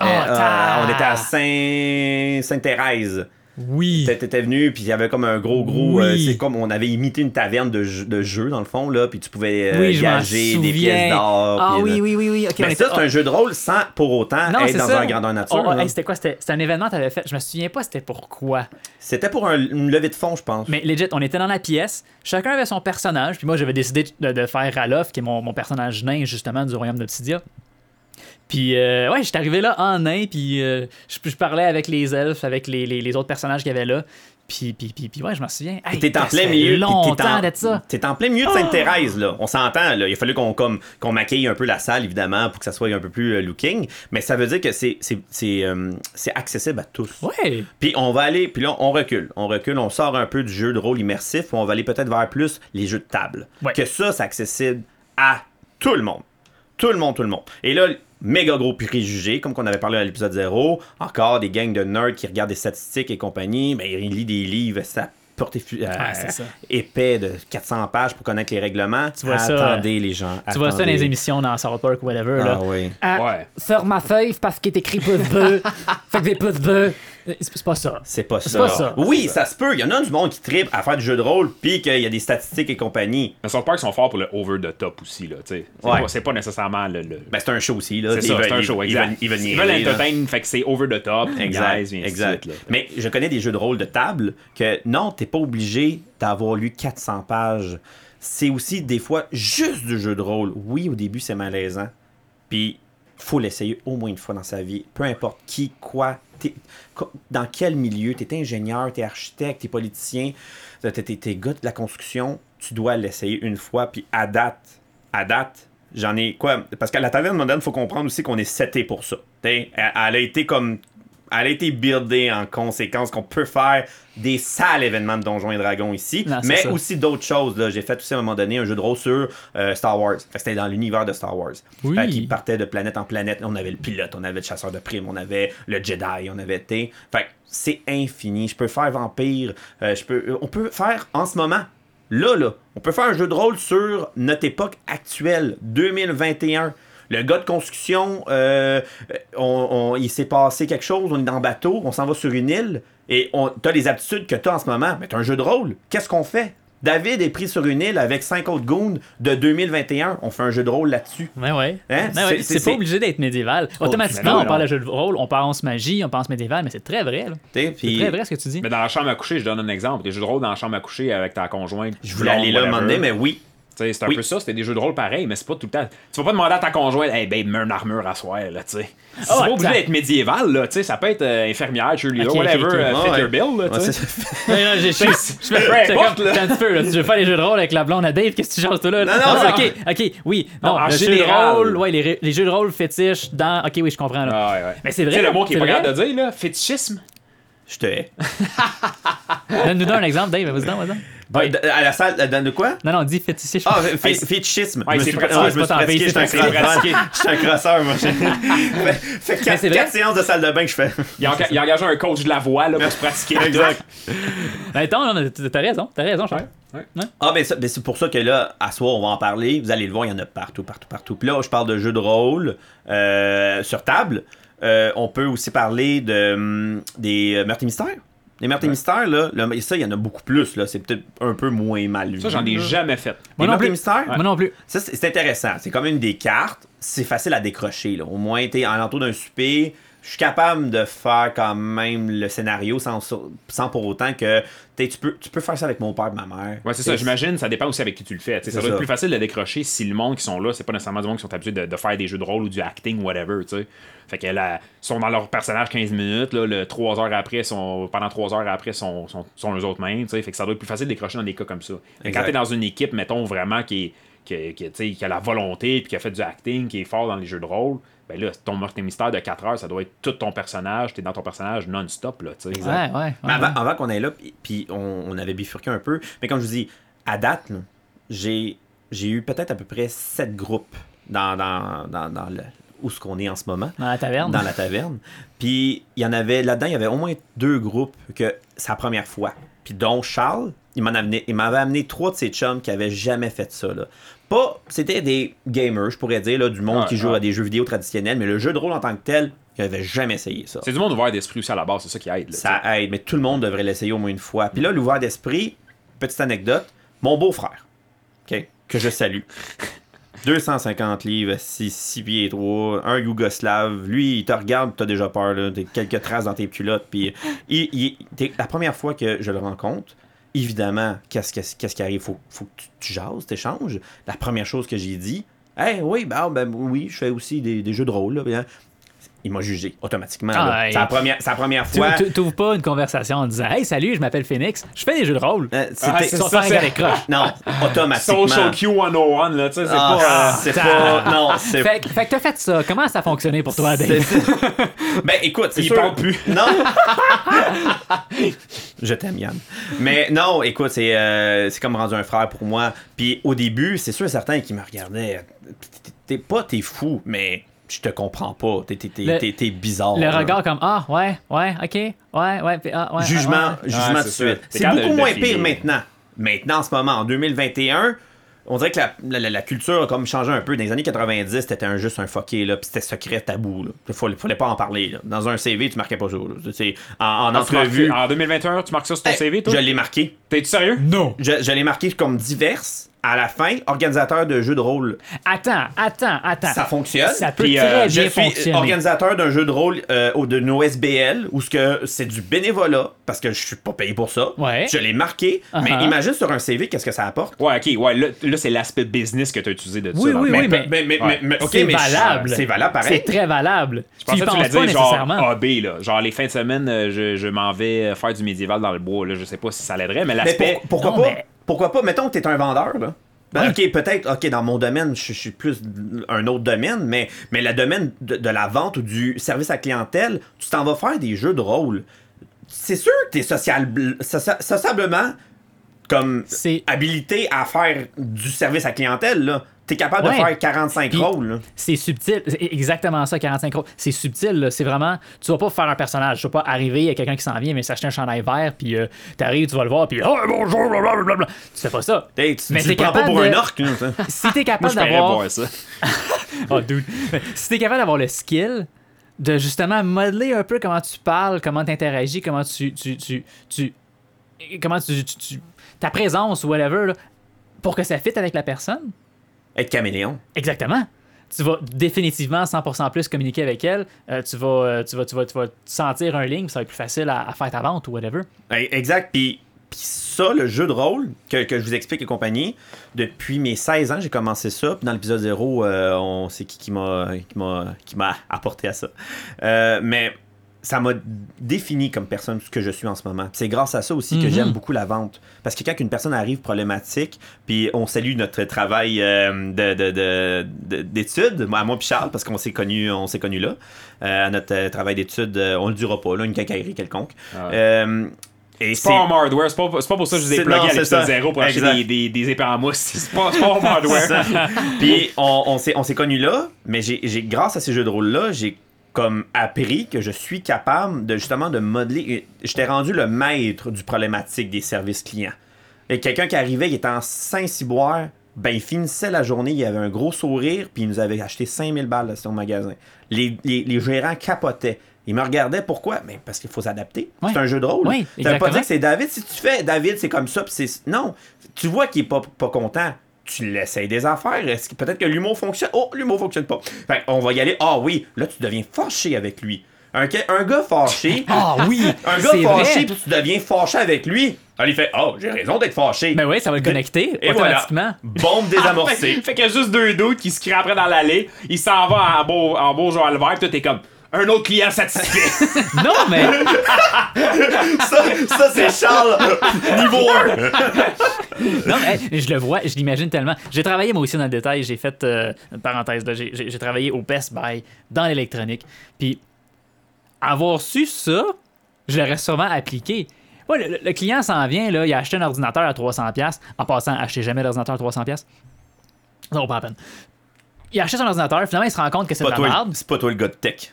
Ah, Euh, ta- on était à Saint- Sainte-Thérèse. Oui. T'étais t'étais venu, puis il y avait comme un gros, gros. Oui. euh, c'est comme on avait imité une taverne de, jeu- de jeu, dans le fond, là, puis tu pouvais euh, Oui, gager des souviens. pièces d'or. Ah oui, là. oui, oui, oui. Ok, on Mais était- ça, c'est un jeu de rôle sans pour autant Non, être dans ça. un grandeur nature. Oh, oh, hey, c'était quoi? C'était c'était un événement que t'avais fait. Je me souviens pas c'était pourquoi. C'était pour un- une levée de fonds, je pense. Mais legit, on était dans la pièce. Chacun avait son personnage. Puis moi, j'avais décidé de, de faire Ralof, qui est mon, mon personnage nain, justement, du royaume d'Obsidia. Puis, euh, ouais, j'étais arrivé là en nain. Puis, euh, je, je parlais avec les elfes, avec les, les- les autres personnages qu'il y avait là. Puis, puis, puis, puis ouais, je m'en souviens. Hey, T'es en plein milieu. t'es- longtemps en- d'être ça. T'es en plein milieu de Sainte-Thérèse, là. On s'entend, là. Il a fallu qu'on comme, qu'on maquille un peu la salle, évidemment, pour que ça soit un peu plus euh, looking. Mais ça veut dire que c'est, c'est, c'est, euh, c'est accessible à tous. Ouais. Puis on va aller, puis là on recule, on recule, on sort un peu du jeu de rôle immersif, puis on va aller peut-être vers plus les jeux de table. Ouais. Que ça, c'est accessible à tout le monde. Tout le monde, tout le monde. Et là, méga gros préjugés, comme qu'on avait parlé à l'épisode 0, encore des gangs de nerds qui regardent des statistiques et compagnie, mais ils lisent des livres, ça porté euh, c'est ça. épais de 400 pages pour connaître les règlements. Tu vois ça, Attendez les gens. Tu vois ça dans les émissions dans South Park ou whatever. Ah là. oui. Ah, Ouais. Sur ma feuille, c'est parce qu'il est écrit pouce bleu. fait que des pouces bleus. C'est c'est pas ça. C'est pas ça. pas ça. Oui, ça se peut. Il y en a du monde qui tripe à faire du jeu de rôle, puis qu'il y a des statistiques et compagnie. Mais South Park sont forts pour le over the top aussi, là, tu sais. C'est Ouais. pas- pas nécessairement le. le- Ben, c'est un show aussi, là. c'est un show, ils exact. veulent- Ils veulent Ils veulent niaiser, là. entertain, fait que c'est over the top, Exact, exact. suite, là. Mais je connais des jeux de rôle de table que non, t'es pas obligé d'avoir lu 400 pages. C'est aussi des fois juste du jeu de rôle. Oui, au début, c'est malaisant. Puis, faut l'essayer au moins une fois dans sa vie. Peu importe qui, quoi, dans quel milieu? T'es ingénieur, t'es architecte, t'es politicien, t'es, t'es, t'es gars de la construction. Tu dois l'essayer une fois. Puis, à date, à date, j'en ai quoi? Parce qu'à la taverne moderne, faut comprendre aussi qu'on est seté pour ça. Elle a été comme. Elle a été buildée en conséquence qu'on peut faire des sales événements de Donjons et Dragons ici, Non, mais ça. aussi d'autres choses. là. J'ai fait aussi à un moment donné un jeu de rôle sur euh, Star Wars. Fait que C'était dans l'univers de Star Wars. Oui. Fait qu'il partait de planète en planète. On avait le pilote, on avait le chasseur de primes, on avait le Jedi, on avait. Fait que c'est infini. Je peux faire vampire. euh, je peux, euh, on peut faire en ce moment. Là, là, on peut faire un jeu de rôle sur notre époque actuelle, 2021. Le gars de construction, euh, on- on- il s'est passé quelque chose, on est dans le bateau, on s'en va sur une île, et on, t'as les aptitudes que t'as en ce moment, mais t'as un jeu de rôle. Qu'est-ce qu'on fait? David est pris sur une île avec cinq autres goons de 2021. On fait un jeu de rôle là-dessus. Ouais, ouais. Hein? Ouais, ouais, C'est- C'est c'est- pas obligé d'être médiéval. Automatiquement, mais non, on parle de jeu de rôle, on pense magie, on pense médiéval, mais c'est très vrai. là. C'est très vrai ce que tu dis. Mais dans la chambre à coucher, je donne un exemple. Des jeux de rôle dans la chambre à coucher avec ta conjointe. je voulais aller là un moment donné, mais oui. C'est un Oui. peu ça, c'était des jeux de rôle pareil, mais c'est pas tout le temps. Tu vas pas demander à ta conjointe, hey babe, mets une armure à soir, là, tu sais. C'est Ah ouais, pas obligé d'être médiéval, là, tu sais. Ça peut être euh, infirmière, cheerleader, whatever, euh, Ah ouais. your bill, là, tu sais. c'est- je suis- c'est un petit peu, là, tu veux faire les jeux de rôle avec la blonde à Dave, qu'est-ce que tu changes toi là? Non, non, Ah, non. ok, ok, oui. Non, Non, le jeu général. de rôle, ouais, les, les jeux de rôle fétiches dans. Ok, oui, je comprends là. Ah, ouais. Mais c'est vrai. Sais, le mot qui est c'est pas capable de dire, là, fétichisme? Je te hais. Donne-nous donc un exemple, Dave, vas-y vas-y. Ouais, à la salle, dans de quoi? Non, non, dis fétichisme. Ah, fétichisme. Ouais, Je me c'est suis- pratiqué, je me suis pratiqué, je suis un crosseur. Je suis un crosseur, moi. Fait, quatre, quatre séances de salle de bain que je fais. Il a, il a engagé un coach de la voix, là, pour se pratiquer. Exact. Ben, attends, t'as raison, t'as raison, Charles. Ah, ben, ça- ben, c'est pour ça que là, à soir, on va en parler. Vous allez le voir, il y en a partout, partout, partout. Puis là, je parle de jeux de rôle euh, sur table. Euh, on peut aussi parler de, hum, des euh, meurtres et mystères. Les meurtres et mystères, là, ça, il y en a beaucoup plus. là. C'est peut-être un peu moins mal vu. Ça, j'en ai là. jamais fait. Les Moi non meurtres et plus. mystères? Moi non plus. Ça, c'est c'est intéressant. C'est comme une des cartes. C'est facile à décrocher. Là. Au moins, t'es en l'entour d'un souper. Je suis capable de faire quand même le scénario sans, sans pour autant que tu peux, tu peux faire ça avec mon père et ma mère. Ouais, c'est ça. J'imagine, ça dépend aussi avec qui tu le fais. Ça C'est doit être ça. plus facile de décrocher si le monde qui sont là, c'est pas nécessairement du monde qui sont habitués de, de faire des jeux de rôle ou du acting, whatever, tu sais. Fait que là, ils sont dans leur personnage 15 minutes, là, le 3 heures après, sont, pendant 3 heures après, sont, sont, sont eux autres mêmes, tu sais. Fait que ça doit être plus facile de décrocher dans des cas comme ça. Mais quand t'es dans une équipe, mettons, vraiment qui est qui, qui a la volonté puis qui a fait du acting, qui est fort dans les jeux de rôle, ben là, ton meurtre et mystère de 4 heures, ça doit être tout ton personnage, t'es dans ton personnage non-stop, là, tu sais. Ouais, ouais. ouais, Mais avant, qu'on aille là, puis- on, on avait bifurqué un peu, mais comme je vous dis, à date, là, j'ai j'ai eu peut-être à peu près sept groupes dans, dans, dans, dans le, où ce qu'on est en ce moment. Dans la taverne. dans la taverne. Puis il y en avait là-dedans, il y avait au moins deux groupes que c'est la première fois. Puis dont Charles, il m'en amené, il m'avait amené trois de ses chums qui avaient jamais fait ça là. Pas, c'était des gamers, je pourrais dire là, du monde Ouais, qui joue ouais. à des jeux vidéo traditionnels, mais le jeu de rôle en tant que tel, il avait jamais essayé ça. C'est du monde ouvert d'esprit aussi à la base, c'est ça qui aide. là, Ça aide, mais tout le monde devrait l'essayer au moins une fois. Puis là, l'ouvert d'esprit, petite anecdote, mon beau-frère, que je salue. 250 livres, 6, pieds 3, un Yougoslave. Lui, il te regarde, t'as déjà peur, là. T'as quelques traces dans tes culottes. Puis il- il- la première fois que je le rencontre, évidemment, qu'est-ce qu'est-ce- qu'est-ce qui arrive? Faut, faut que tu, tu jases, t'échanges. La première chose que j'ai dit, Hey, oui, ben, ben, oui, je fais aussi des, des jeux de rôle. Là, bien. Il m'a jugé automatiquement. Ah. C'est la première, c'est la première Tu fois. tu- t'ouvres pas une conversation en disant Hey, salut, je m'appelle Phoenix, je fais des jeux de rôle. Euh, Ah, c'était- c'est ça, faire c'est- avec. Non, automatiquement. Social Q 101, là, tu sais, c'est Ah, pas. euh, c'est pas. Non, c'est Fait, que- fait que t'as fait ça. Comment ça a fonctionné pour toi, Dave? Ben écoute, c'est Il sûr. parle plus. Non. Je t'aime Yann. Mais non, écoute, c'est euh, c'est comme rendu un frère pour moi. Puis au début, c'est sûr et certain qu'il me regardait. T'es- T'es pas t'es fou, mais je te comprends pas. T'es t'es- t'es- Le- t'es- t'es bizarre. Le là. regard comme Ah, ouais, ouais, ok, ouais, ouais, puis, ah, ouais. Jugement, ouais. jugement Ouais, de suite. C'est beaucoup de- moins pire maintenant. Maintenant, en ce moment, en 2021, on dirait que la, la- la- la culture a comme changé un peu. Dans les années 90, c'était un, juste un fucké, là, puis c'était secret tabou. Là. Il fallait, fallait pas en parler. Là. Dans un CV, tu marquais pas ça. C'est- En, en Ah, tu entrevue, En 2021, tu marques ça sur ton Hey, CV, toi? je l'ai marqué. T'es-tu sérieux? Non. Je, je l'ai marqué comme diverses. À la fin, organisateur de jeux de rôle. Attends, attends, attends. Ça fonctionne. Ça peut Puis, très euh, Je suis fonctionner. organisateur d'un jeu de rôle euh, au- de nos SBL où ce que c'est du bénévolat parce que je suis pas payé pour ça. Ouais. Je l'ai marqué, mais Uh-huh. imagine sur un CV qu'est-ce que ça apporte? Ouais, ok, ouais, là, là, c'est l'aspect business que tu as utilisé de Oui, ça. oui, oui, mais- mais, mais, Ouais. mais- ok, c'est mais valable. C'est valable pareil. C'est très valable. Je pensais y que tu l'as pas dit genre. AB, là. Genre les fins de semaine, euh, je, je m'en vais euh, faire du médiéval dans le bois. Là. Je sais pas si ça l'aiderait, mais Mais l'aspect. pour- pourquoi Non, pas? mais- Pourquoi pas? Mettons que t'es un vendeur là. Ben, Ouais. Ok, peut-être, ok, dans mon domaine, je, je suis plus un autre domaine, mais, mais le domaine de, de la vente ou du service à clientèle, tu t'en vas faire des jeux de rôle. C'est sûr que t'es social, socia- sociablement comme habilité à faire du service à clientèle, là. T'es capable Ouais. de faire 45 Puis- rôles, là. C'est subtil. Exactement ça, 45 euros. C'est subtil. C'est vraiment. Tu vas pas faire un personnage. Tu vas pas arriver, il y a quelqu'un qui s'en vient, mais s'acheter un chandail vert, puis euh, t'arrives, tu vas le voir, puis oh, bonjour, blablabla. Tu fais pas ça. Hey, tu Mais tu le prends pas capable pour de- un orc, ça. Si t'es capable d'avoir. ça. Oh, dude. Si t'es capable d'avoir le skill de justement modeler un peu comment tu parles, comment t'interagis, comment tu. tu, tu, tu- comment tu, tu- tu- Ta présence ou whatever, là, pour que ça fitte avec la personne. Être caméléon. Exactement. Tu vas définitivement 100% plus communiquer avec elle. Euh, tu, vas, euh, tu, vas, tu, vas, tu vas sentir un link, ça va être plus facile à, à faire ta vente ou whatever. Exact. Puis, puis ça, le jeu de rôle que, que je vous explique et compagnie, depuis mes 16 ans, j'ai commencé ça. Puis dans l'épisode 0, euh, on sait qui, qui m'a qui apporté à ça. Euh, mais ça m'a défini comme personne ce que je suis en ce moment. C'est grâce à ça aussi que Mhm. j'aime beaucoup la vente. Parce que quand une personne arrive problématique, puis on salue notre travail euh, de- de- de- de- d'études, moi, moi puis Charles, parce qu'on s'est connus connus là, euh, à notre euh, travail d'études, euh, on le dira pas, là, une quincaillerie quelconque. Ah ouais. Euh, et C'est pas en hardware, c'est pas, pour ça que je vous ai plugué à l'épisode ça. 0 pour acheter Exact. des, des, des épées en mousse. C'est pas, pas en hardware. Puis on, on s'est on s'est connus là, mais j'ai grâce à ces jeux de rôle là, j'ai comme appris que je suis capable de justement de modeler. J'étais rendu le maître du problématique des services clients. Et quelqu'un qui arrivait, il était en Saint-Cyboire, ben il finissait la journée, il avait un gros sourire, puis il nous avait acheté 5000 balles sur le magasin. Les, les- les gérants capotaient. Ils me regardaient, pourquoi? Ben, parce qu'il faut s'adapter. Ouais. C'est un jeu de rôle. Oui, ça veut pas dire que c'est David. Si tu fais David, c'est comme ça, puis c'est. Non. Tu vois qu'il est pas, pas content. Tu l'essayes des affaires. Est-ce que peut-être que l'humour fonctionne? Oh, l'humour fonctionne pas. Fait on va y aller. Ah oui, là, tu deviens fâché avec lui. Un, gars fâché. Ah oui! Un gars fâché, puis tu deviens fâché avec lui. Alors, il fait Oh, j'ai raison d'être fâché. Ben oui, ça va le connecter Et voilà. automatiquement. Bombe désamorcée. Fait, fait qu'il y a juste deux doutes qui se crient après dans l'allée. Il s'en va en beau, en beau joueur le vert, puis toi, t'es comme un autre client satisfait. Non, mais ça, ça c'est Charles, niveau 1. Non, mais hey, je le vois, je l'imagine tellement. J'ai travaillé moi aussi dans le détail. J'ai fait, euh, une parenthèse, là, j'ai- j'ai j'ai travaillé au Best Buy dans l'électronique. Puis, avoir su ça, je l'aurais sûrement appliqué. Ouais, le, le client s'en vient, là, il a acheté un ordinateur à 300$. En passant, achetez jamais d'ordinateur à 300$. Ça vaut pas la peine. Il a acheté son ordinateur, finalement, il se rend compte que c'est de Pas la merde. c'est pas toi le gars de tech.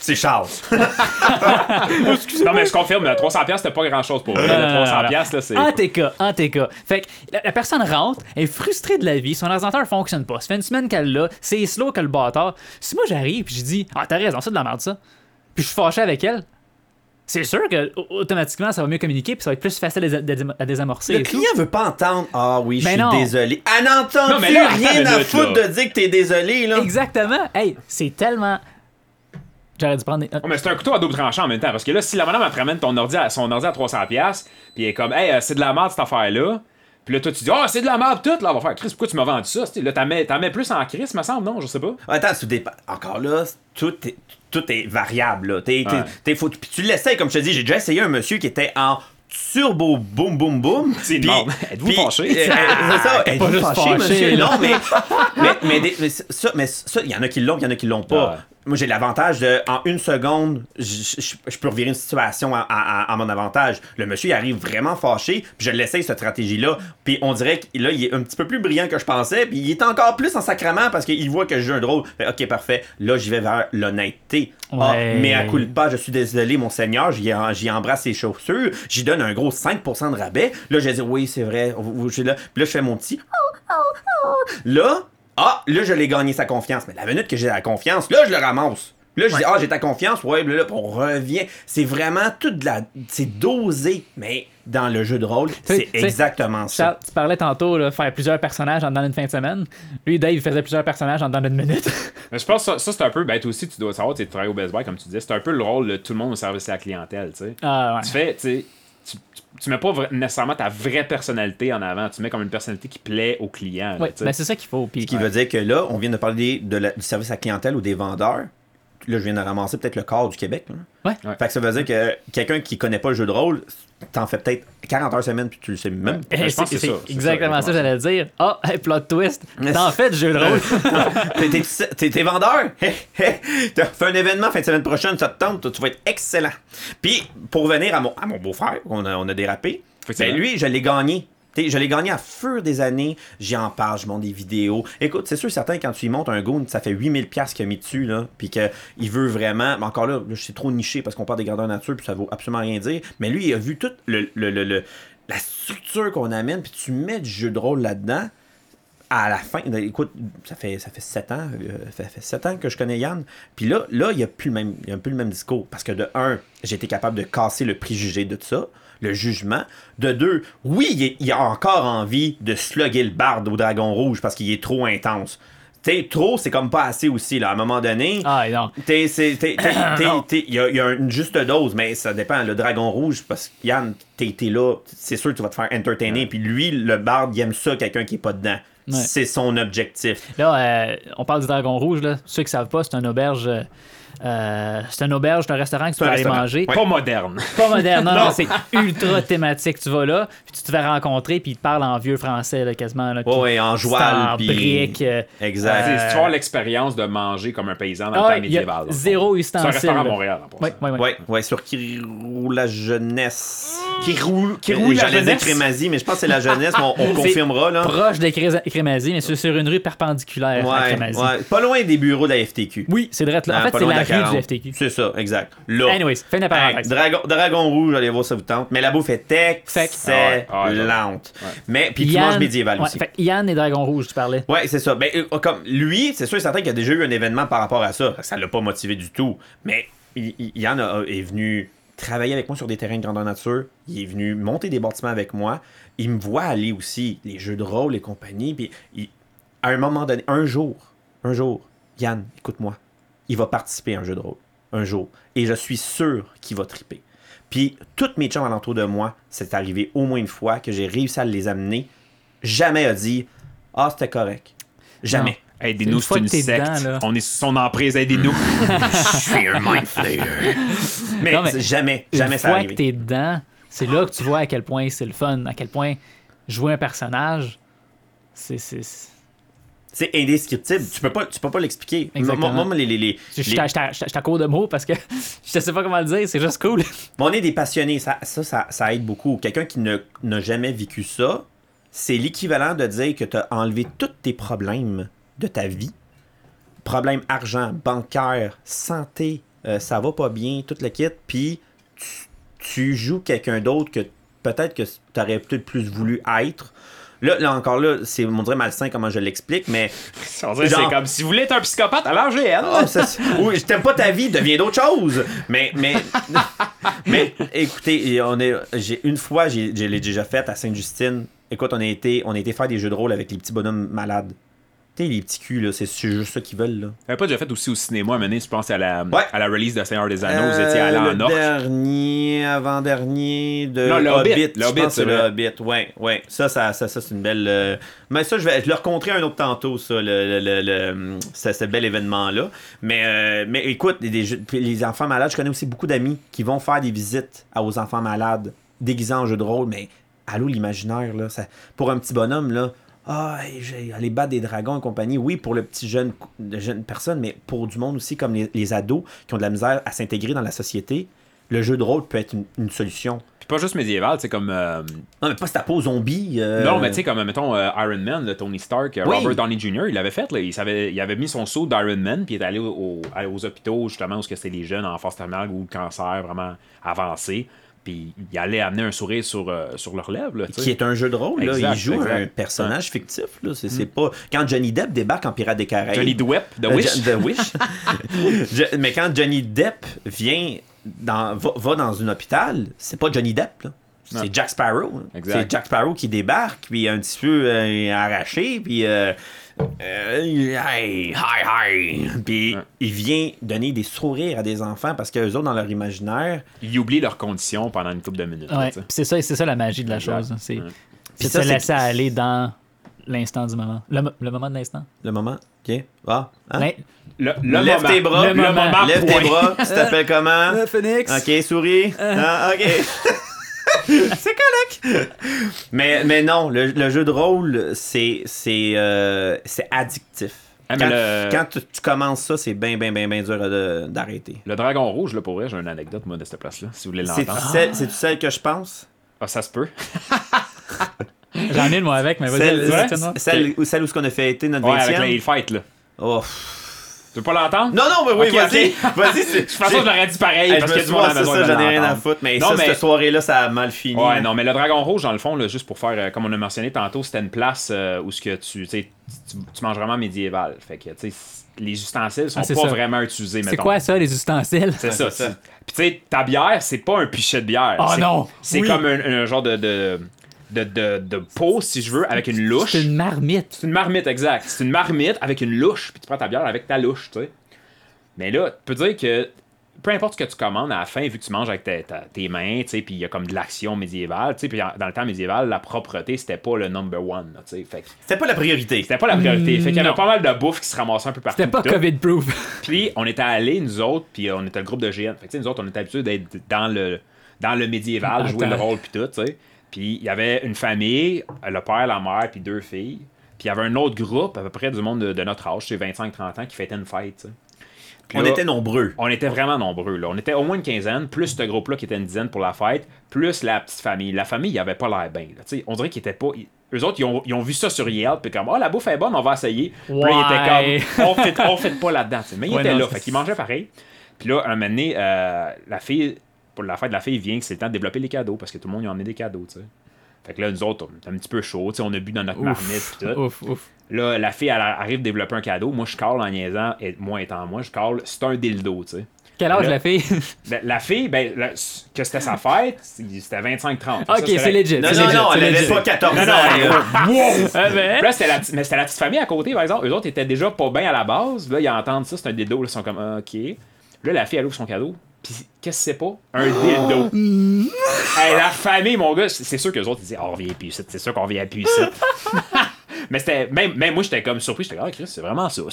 C'est Charles. non, mais je confirme, le 300$, c'était pas grand chose pour eux. Le 300$, là, c'est. En TK, en TK. Fait que la, la personne rentre, elle est frustrée de la vie, son ordinateur fonctionne pas. Ça fait une semaine qu'elle l'a, c'est slow que le bâtard. Si moi j'arrive puis je dis Ah, t'as raison, c'est de la merde ça. Puis je suis fâché avec elle. C'est sûr que au- automatiquement ça va mieux communiquer puis ça va être plus facile à, dés- à désamorcer. Le et tout. client veut pas entendre Ah oui, je suis désolé. Elle n'entend Non, mais là, attends rien à foutre là. de dire que t'es désolé, là. Exactement. Hey, c'est tellement. J'aurais dû prendre des. Mais c'est un couteau à double tranchant en même temps. Parce que là, si la madame elle te ramène ton ordi à, son ordi à 300$, puis elle est comme, hey, euh, c'est de la merde cette affaire-là. Puis là, toi, tu dis, oh, c'est de la merde, tout. Là, on va faire, Chris, pourquoi tu m'as vendu ça? Là, t'en mets, t'en mets plus en Chris, me semble, non? Je sais pas. Attends, tout dépend. Encore là, tout est, tout est variable. Là. T'es, t'es- Ouais. t'es- faut- puis tu l'essayes, comme je te dis, j'ai déjà essayé un monsieur qui était en turbo boum boum boum. C'est. Êtes-vous puis- fâché? euh, euh, c'est ça. T'es Êtes-vous pas juste fâché, fâché, monsieur? là. Non, mais, mais, mais, ça, mais ça, il y en a qui l'ont, il y en a qui l'ont pas. Ouais. Moi, j'ai l'avantage de, en une seconde, je, peux revirer une situation à, à- mon avantage. Le monsieur, il arrive vraiment fâché, puis je l'essaye, cette stratégie-là. Puis on dirait que là, il est un petit peu plus brillant que je pensais, puis il est encore plus en sacrement parce qu'il voit que je joue un drôle. Fait, ok, parfait. Là, j'y vais vers l'honnêteté. Ah, mais à coup pas, je suis désolé, mon Seigneur, j'y, embrasse ses chaussures, j'y donne un gros 5% de rabais. Là, je dire, oui, c'est vrai, vous- vous- là. Puis là, je fais mon petit. Là, ah, là, je l'ai gagné sa confiance. Mais la minute que j'ai la confiance, là, je le ramasse. Là, je dis, ah, j'ai ta confiance, ouais, là, là, on revient. C'est vraiment tout de la. C'est dosé, mais dans le jeu de rôle, c'est exactement ça. Tu parlais tantôt de faire plusieurs personnages en dans une fin de semaine. Lui, Dave, il faisait plusieurs personnages en dans une minute. Mais je pense que ça, ça, c'est un peu, ben, toi aussi, tu dois savoir, tu travailles au Best Buy, comme tu disais, c'est un peu le rôle de tout le monde au service à la clientèle, tu sais. ah ouais. Tu fais, tu sais, tu, tu- mets pas vra- nécessairement ta vraie personnalité en avant, tu mets comme une personnalité qui plaît au client. ben c'est ça qu'il faut. Puis, Ce qui veut dire que là, on vient de parler de la- du service à la clientèle ou des vendeurs. Là, je viens de ramasser peut-être le corps du Québec. là. Ouais. Ouais. Fait que ça veut dire que quelqu'un qui connaît pas le jeu de rôle, t'en fais peut-être 40 heures semaine puis tu le sais même. Ouais. Je pense c'est que c'est c'est ça, c'est exactement ça, ça, j'allais dire. Ah, hey, plot twist. T'en fais du jeu de rôle. T'es- t'es- T'es t'es vendeur? Hé, hé. T'as fait un événement fin de semaine prochaine, ça te tente, tu vas être excellent. Puis, pour revenir à mon, à mon beau-frère, on a, on a dérapé, ben lui, je l'ai gagné. Je l'ai gagné à fur des années. J'y en parle, je monte des vidéos. Écoute, c'est sûr, certain, quand tu y montes un goon, ça fait 8000$ piastres qu'il a mis dessus, là. Puis qu'il veut vraiment. Mais encore là, je suis trop niché parce qu'on parle des grandeurs nature, puis ça vaut absolument rien dire. Mais lui, il a vu toute le, la structure qu'on amène, puis tu mets du jeu de rôle là-dedans à la fin, ben, écoute, ça fait ça fait sept ans, euh, ça fait sept ans que je connais Yann. Puis là, là, il y a plus le même, a peu le même discours parce que de un, j'ai été capable de casser le préjugé de ça, le jugement. De deux, oui, il, est- il a encore envie de slugger le barde au dragon rouge parce qu'il est trop intense. T'sais, trop, c'est comme pas assez aussi, là. À un moment donné, Ah, non. T'es- t'es- t'es- t'es- t'es- Il y, a- il y a une juste dose, mais ça dépend. Le dragon rouge, parce que Yann, t'es t'es là, c'est sûr que tu vas te faire entertainer. Puis lui, le bard, il aime ça, quelqu'un qui est pas dedans. Ouais. C'est son objectif. Là, euh, on parle du Dragon Rouge. Là. Ceux qui savent pas, c'est une auberge. euh, euh, c'est une auberge, c'est un restaurant que tu peux aller manger. Ouais. Pas moderne. Pas moderne, non, Non. non, c'est ultra thématique. Tu vas là, puis tu te fais rencontrer, puis ils te parlent en vieux français, là, quasiment. Là, Ouais, ouais, en joual, En puis- briques. euh, Exact. Euh, tu avoir l'expérience de manger comme un paysan dans Ah, le temps médiéval. zéro C'est un ustensile. restaurant à. Montréal, en. Ouais, ouais, ouais. Ouais, ouais, sur qui roule la jeunesse. Qui roule, qui roule la J'allais dire jeunesse? Crémazie, mais je pense que c'est la jeunesse, mais on, on confirmera, là. Proche de Cré- Crémazie, mais sur, sur une rue perpendiculaire à Ouais, Crémazie. ouais, pas loin des bureaux de la FTQ. Oui, c'est vrai. là. En Hein, fait, pas c'est loin la 40. du FTQ. C'est ça, exact. Là. Anyways, fin de parenthèse. Dragon, Dragon Rouge, allez voir ça vous tente. Mais la bouffe est excellente. Ah ouais, ah ouais, Mais puis tu Yann- manges médiéval ouais, aussi. fait que Yann et Dragon Rouge, tu parlais. Ouais, c'est ça. Ben, euh, comme lui, c'est sûr et certain qu'il a déjà eu un événement par rapport à ça. Ça l'a pas motivé du tout. Mais Yann a- est venu travailler avec moi sur des terrains de grandeur nature. Il est venu monter des bâtiments avec moi. Il me voit aller aussi, les jeux de rôle et compagnie. Puis il- à un moment donné, un jour, un jour, Yann, écoute-moi, il va participer à un jeu de rôle. un jour. Et je suis sûr qu'il va triper. Puis, toutes mes chums alentour de moi, c'est arrivé au moins une fois que j'ai réussi à les amener. Jamais a dit Ah, c'était correct. Jamais. Aidez-nous, c'est une secte. dedans, là. On est sous son emprise, aidez-nous. Je suis un mind flayer. mais, Non, mais jamais, Une jamais ça fois arrivé. que t'es dedans, c'est là que tu vois à quel point c'est le fun, à quel point jouer un personnage, c'est. C'est- indescriptible. Tu peux pas, tu peux pas l'expliquer. Exactement. Moi, moi, les, les, les- Je je- je t'accorde de mots parce que je sais pas comment le dire, c'est juste cool. On est des passionnés, ça, ça, ça, ça aide beaucoup. Quelqu'un qui n'a jamais vécu ça, c'est l'équivalent de dire que tu as enlevé tous tes problèmes de ta vie. Problèmes argent, bancaire, santé, euh, ça va pas bien, tout le kit, puis tu, tu joues quelqu'un d'autre que peut-être que tu aurais peut-être plus voulu être. Là, là encore là, c'est on dirait malsain comment je l'explique, mais On dirait que Genre- C'est comme si vous voulez être un psychopathe, alors j'ai elle. ça, je t'aime pas ta vie, deviens d'autre chose. Mais, mais, mais, écoutez, on est, j'ai une fois, j'ai, je l'ai déjà fait à Sainte-Justine. Écoute, on a été, on a été faire des jeux de rôle avec les petits bonhommes malades. Les petits culs, là, c'est juste ça qu'ils veulent, là. J'avais pas déjà fait aussi au cinéma, à je pense à la, Ouais. à la release de Seigneur des Anneaux, vous étiez allé Euh, en le Orque. dernier, avant-dernier de Non, le Hobbit. Le Hobbit, c'est le. Hobbit. Ouais, ouais. Ça, ça, ça, ça, c'est une belle. euh, Mais ça, je vais je le rencontrer un autre tantôt, ça, le, le, le, ce, bel événement-là. Mais, euh, mais écoute, les, enfants malades, je connais aussi beaucoup d'amis qui vont faire des visites aux enfants malades déguisés en jeu de rôle. Mais allô, l'imaginaire, là. Ça, pour un petit bonhomme, là. Ah, j'ai- aller battre des dragons et compagnie. Oui, pour le petit jeune, de jeune personne, mais pour du monde aussi, comme les, les ados qui ont de la misère à s'intégrer dans la société, le jeu de rôle peut être une, une solution. Puis pas juste médiéval, sais, comme. euh, Non, mais pas si t'as pas aux zombies. euh, Non, mais tu sais, comme, mettons, euh, Iron Man, le Tony Stark, Oui. Robert Downey Jr., il l'avait fait, là, il, savait, il avait mis son saut d'Iron Man, puis il est allé au- aux hôpitaux, justement, où c'est les jeunes en phase terminale ou le cancer vraiment avancé, puis il allait amener un sourire sur, euh, sur leurs lèvres, là. Qui est un jeu de rôle, là. Il joue exact. un personnage fictif. Là. C'est, c'est pas... Quand Johnny Depp débarque en Pirates des Caraïbes. Johnny Depp, The Euh, Wish. The Wish. Je- mais quand Johnny Depp vient dans, va, va dans un hôpital, c'est pas Johnny Depp, là. C'est Jack Sparrow. Exact. C'est Jack Sparrow qui débarque, puis un petit peu euh, arraché, puis euh, euh, hey, hi, hi. Puis Ouais. il vient donner des sourires à des enfants parce qu'eux autres, dans leur imaginaire, Ils oublient leurs conditions pendant une couple de minutes. Ouais, c'est ça, c'est ça la magie de la chose. hein, C'est Ouais. c'est Puis de ça, se c'est- laisser aller dans l'instant du moment. Le, mo- le moment de l'instant. le moment, ok, ah, hein? L'in- Le, le Lève moment, tes bras, le le moment, moment. Lève point. tes bras, tu t'appelles comment? Phoenix. Ok, souris. Ah, ok. c'est correct. Mais, mais non, le, le jeu de rôle, c'est c'est euh, c'est addictif. Ah, quand, le- quand tu, tu commences ça, c'est bien, bien, bien, bien dur de- d'arrêter. Le dragon rouge, là, pour vrai, j'ai une anecdote, moi, de cette place-là, si vous voulez C'est-tu l'entendre. celle, c'est-tu celle que je pense? Ah, ça se peut. J'en ai une, moi, avec, mais vas-y, Celle, vas-y, celle, celle où, ce qu'on a fêté notre Ouais, avec 20e? les fights, là. Oh. Tu veux pas l'entendre? Non, non, mais oui, vas-y. ok. Vas-y. c'est- De toute façon, je l'aurais dit pareil, Hey, parce je que c'est maison, ça, j'en ai rien à foutre. Mais Non, ça, mais- cette soirée-là, ça a mal fini. Ouais, non, mais le dragon rouge, dans le fond, là, juste pour faire, euh, comme on a mentionné tantôt, c'était une place euh, où ce que tu, tu, tu, manges vraiment médiéval. Fait que, tu sais, les ustensiles sont Ah, pas ça. vraiment utilisés, C'est quoi ça, les ustensiles? C'est ça. Puis tu sais, ta bière, c'est pas un pichet de bière. Oh non! C'est Oui. comme un, un genre de, de, de, de, pot, si je veux, avec une louche. C'est une marmite. C'est une marmite, exact. C'est une marmite avec une louche, puis tu prends ta bière avec ta louche, tu sais. Mais là, tu peux dire que peu importe ce que tu commandes, à la fin, vu que tu manges avec ta- ta- tes mains, tu sais, puis il y a comme de l'action médiévale, tu sais, puis dans le temps médiéval, la propreté, c'était pas le number one, tu sais. Fait que C'était pas la priorité. c'était pas la priorité. Mm, fait qu'il y avait pas mal de bouffe qui se ramassait un peu partout. C'était pas. COVID-proof. Puis on était allés, nous autres, puis on était le groupe de GN. Fait que, tu sais, nous autres, on était habitués d'être dans le, dans le médiéval, jouer le rôle, puis tout, tu sais. Puis il y avait une famille, le père, la mère, puis deux filles. Puis il y avait un autre groupe, à peu près du monde de, de notre âge, c'est 25-30 ans, qui fêtait une fête. Puis On là, était nombreux. on était vraiment nombreux. Là. On était au moins une quinzaine, plus ce groupe-là qui était une dizaine pour la fête, plus la petite famille. La famille, il avait pas l'air bien. On dirait qu'ils étaient pas. Eux autres, ils ont, ils ont vu ça sur Yelp, puis comme, ah, la bouffe est bonne, on va essayer. Puis là, ils étaient comme, on fait, on fait pas là-dedans. Mais ils Ouais, étaient là, fait qu'ils mangeaient pareil. Puis là, un moment donné, euh, la fille, pour la fête de la fille vient que c'est le temps de développer les cadeaux parce que tout le monde y a emmené des cadeaux, tu sais. Fait que là, nous autres, on est un petit peu chaud, on a bu dans notre marmite pis tout. Ouf, ouf. Là, la fille, elle arrive développer un cadeau. Moi, je call en niaisant, et moi étant moi, je call, c'est un dildo, tu sais. Quel âge la fille? Ben, la fille, ben, que c'était sa fête, c'était 25-30. Ok, c'est legit. Non, non, non, elle n'avait pas 14 ans. Non, non, Là, c'était la, mais c'était la petite famille à côté, par exemple. Eux autres étaient déjà pas bien à la base. Là, ils entendent ça, c'est un dildo, là, ils sont comme, ah, ok. Là, la fille, elle ouvre son cadeau. Qu'est-ce que c'est pas? Un dildo. Oh. hey, la famille, mon gars, c'est sûr que les autres disaient on oh, revient plus c'est sûr qu'on revient plus Mais c'était même, même moi j'étais comme surpris, j'étais comme ah, Chris, c'est vraiment ça. Moi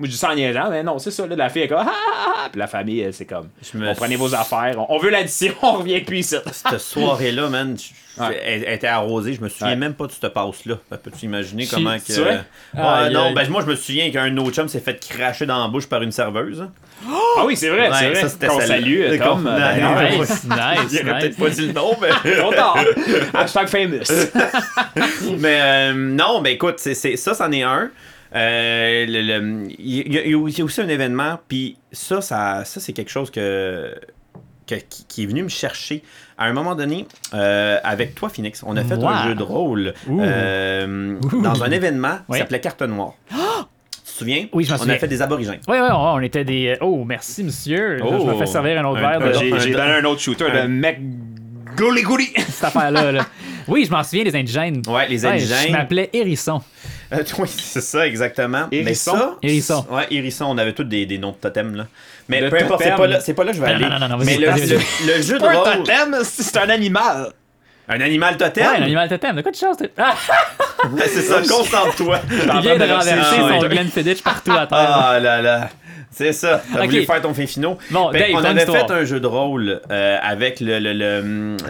je dis sans niaiser, mais non, c'est ça là, la fille est comme ah, ah, ah, la famille c'est comme on prenez vos affaires, on, veut l'addition, on revient plus Cette soirée là, man, elle, était arrosée. Je me souviens même pas de cette passe-là. Ben, peux-tu imaginer comment que. Non, ben, moi, je me souviens qu'un autre chum s'est fait cracher dans la bouche par une serveuse. Hein. Ah oui, c'est vrai, c'est vrai. Ça, Qu'on salue, Tom. Comme... Nice, nice. Il aurait peut-être pas dit le nom, mais. Content. Hashtag famous. mais euh, non, mais écoute, c'est, ça, c'en est un. Il y, a aussi un événement, puis ça, ça, ça c'est quelque chose qui est venu me chercher à un moment donné, euh, avec toi, Phoenix, on a fait un jeu de rôle euh, dans un événement qui s'appelait Carte Noire. Tu te souviens? Oui, je m'en souviens. On a fait des aborigènes. Oui, oui, on était des. Euh, oh, merci, monsieur. Je me fais oh. servir un autre verre. De... J'ai donné un autre shooter, le mec. Gouli gouli! Cette affaire-là. Là. Oui, je m'en souviens, les indigènes. Ouais, les indigènes. Je m'appelais Hérisson. Euh, oui, c'est ça, exactement. Hérisson? Mais ça, Hérisson. Ouais, Hérisson, on avait tous des, noms de totems, là. Mais peu importe, c'est pas, là, c'est pas là que je vais aller. Non, non, non, Mais le, le, le, jeu de rôle. Totem, c'est un animal. Un animal totem? Ouais, un animal totem. De quoi tu chantes? Ah! c'est ça, concentre-toi. Il vient de renverser son ouais. Glenn Fiddich partout à terre. Ah là là. C'est ça. T'as okay. voulu faire ton fait finot. Bon, ben, on avait fait un jeu de rôle euh, avec le, le,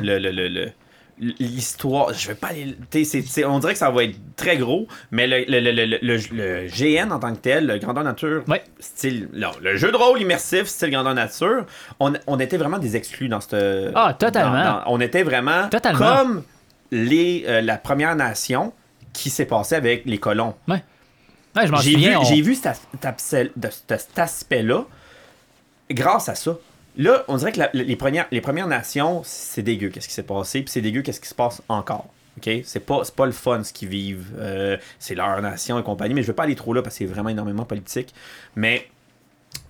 le, le l'histoire, je vais pas aller. c'est, on dirait que ça va être très gros, mais le, le, le, le GN en tant que tel, le grandeur nature, style. Non, le jeu de rôle immersif, style grandeur nature, on, on était vraiment des exclus dans cette. Ah, totalement. On était vraiment totalement. comme les, euh, la Première Nation qui s'est passée avec les colons. Je j'ai, vu, vu cet aspect-là grâce à ça. Là, on dirait que les, premières, Nations, c'est dégueu qu'est-ce qui s'est passé, puis c'est dégueu qu'est-ce qui se passe encore. OK? C'est pas, pas le fun ce qu'ils vivent. Euh, c'est leur nation et compagnie, mais je veux pas aller trop là parce que c'est vraiment énormément politique. Mais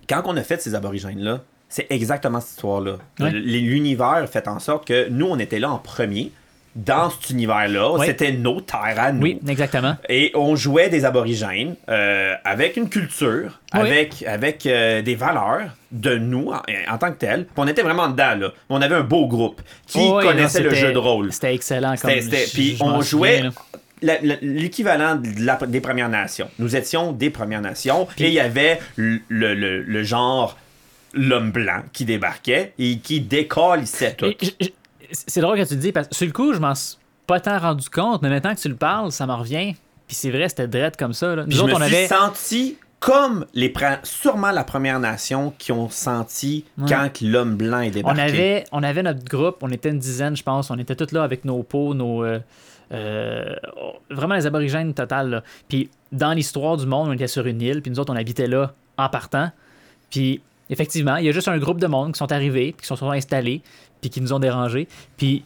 quand on a fait ces aborigènes-là, c'est exactement cette histoire-là. L'univers fait en sorte que nous, on était là en premier dans cet univers-là. C'était nos terres. Oui, exactement. Et on jouait des aborigènes euh, avec une culture, avec, avec euh, des valeurs de nous en, tant que tels. Puis on était vraiment dedans, là. On avait un beau groupe qui connaissait le jeu de rôle. C'était excellent comme Puis on jouait. L'équivalent des Premières Nations. Nous étions des Premières Nations et il y avait le, le, le genre l'homme blanc qui débarquait et qui décollissait tout c'est drôle que tu le dis, parce que sur le coup, je m'en suis pas tant rendu compte, mais maintenant que tu le parles, ça m'en revient. Puis c'est vrai, c'était dread comme ça. Là. Nous je autres, me suis senti comme les sûrement la Première Nation qui ont senti quand l'homme blanc est débarqué. On avait, on avait notre groupe, on était une dizaine, je pense. On était tous là avec nos peaux, nos. Euh, euh, oh, vraiment les aborigènes totales Puis dans l'histoire du monde, on était sur une île, puis nous autres, on habitait là en partant. Puis effectivement, il y a juste un groupe de monde qui sont arrivés, qui sont souvent installés puis qui nous ont dérangés. Puis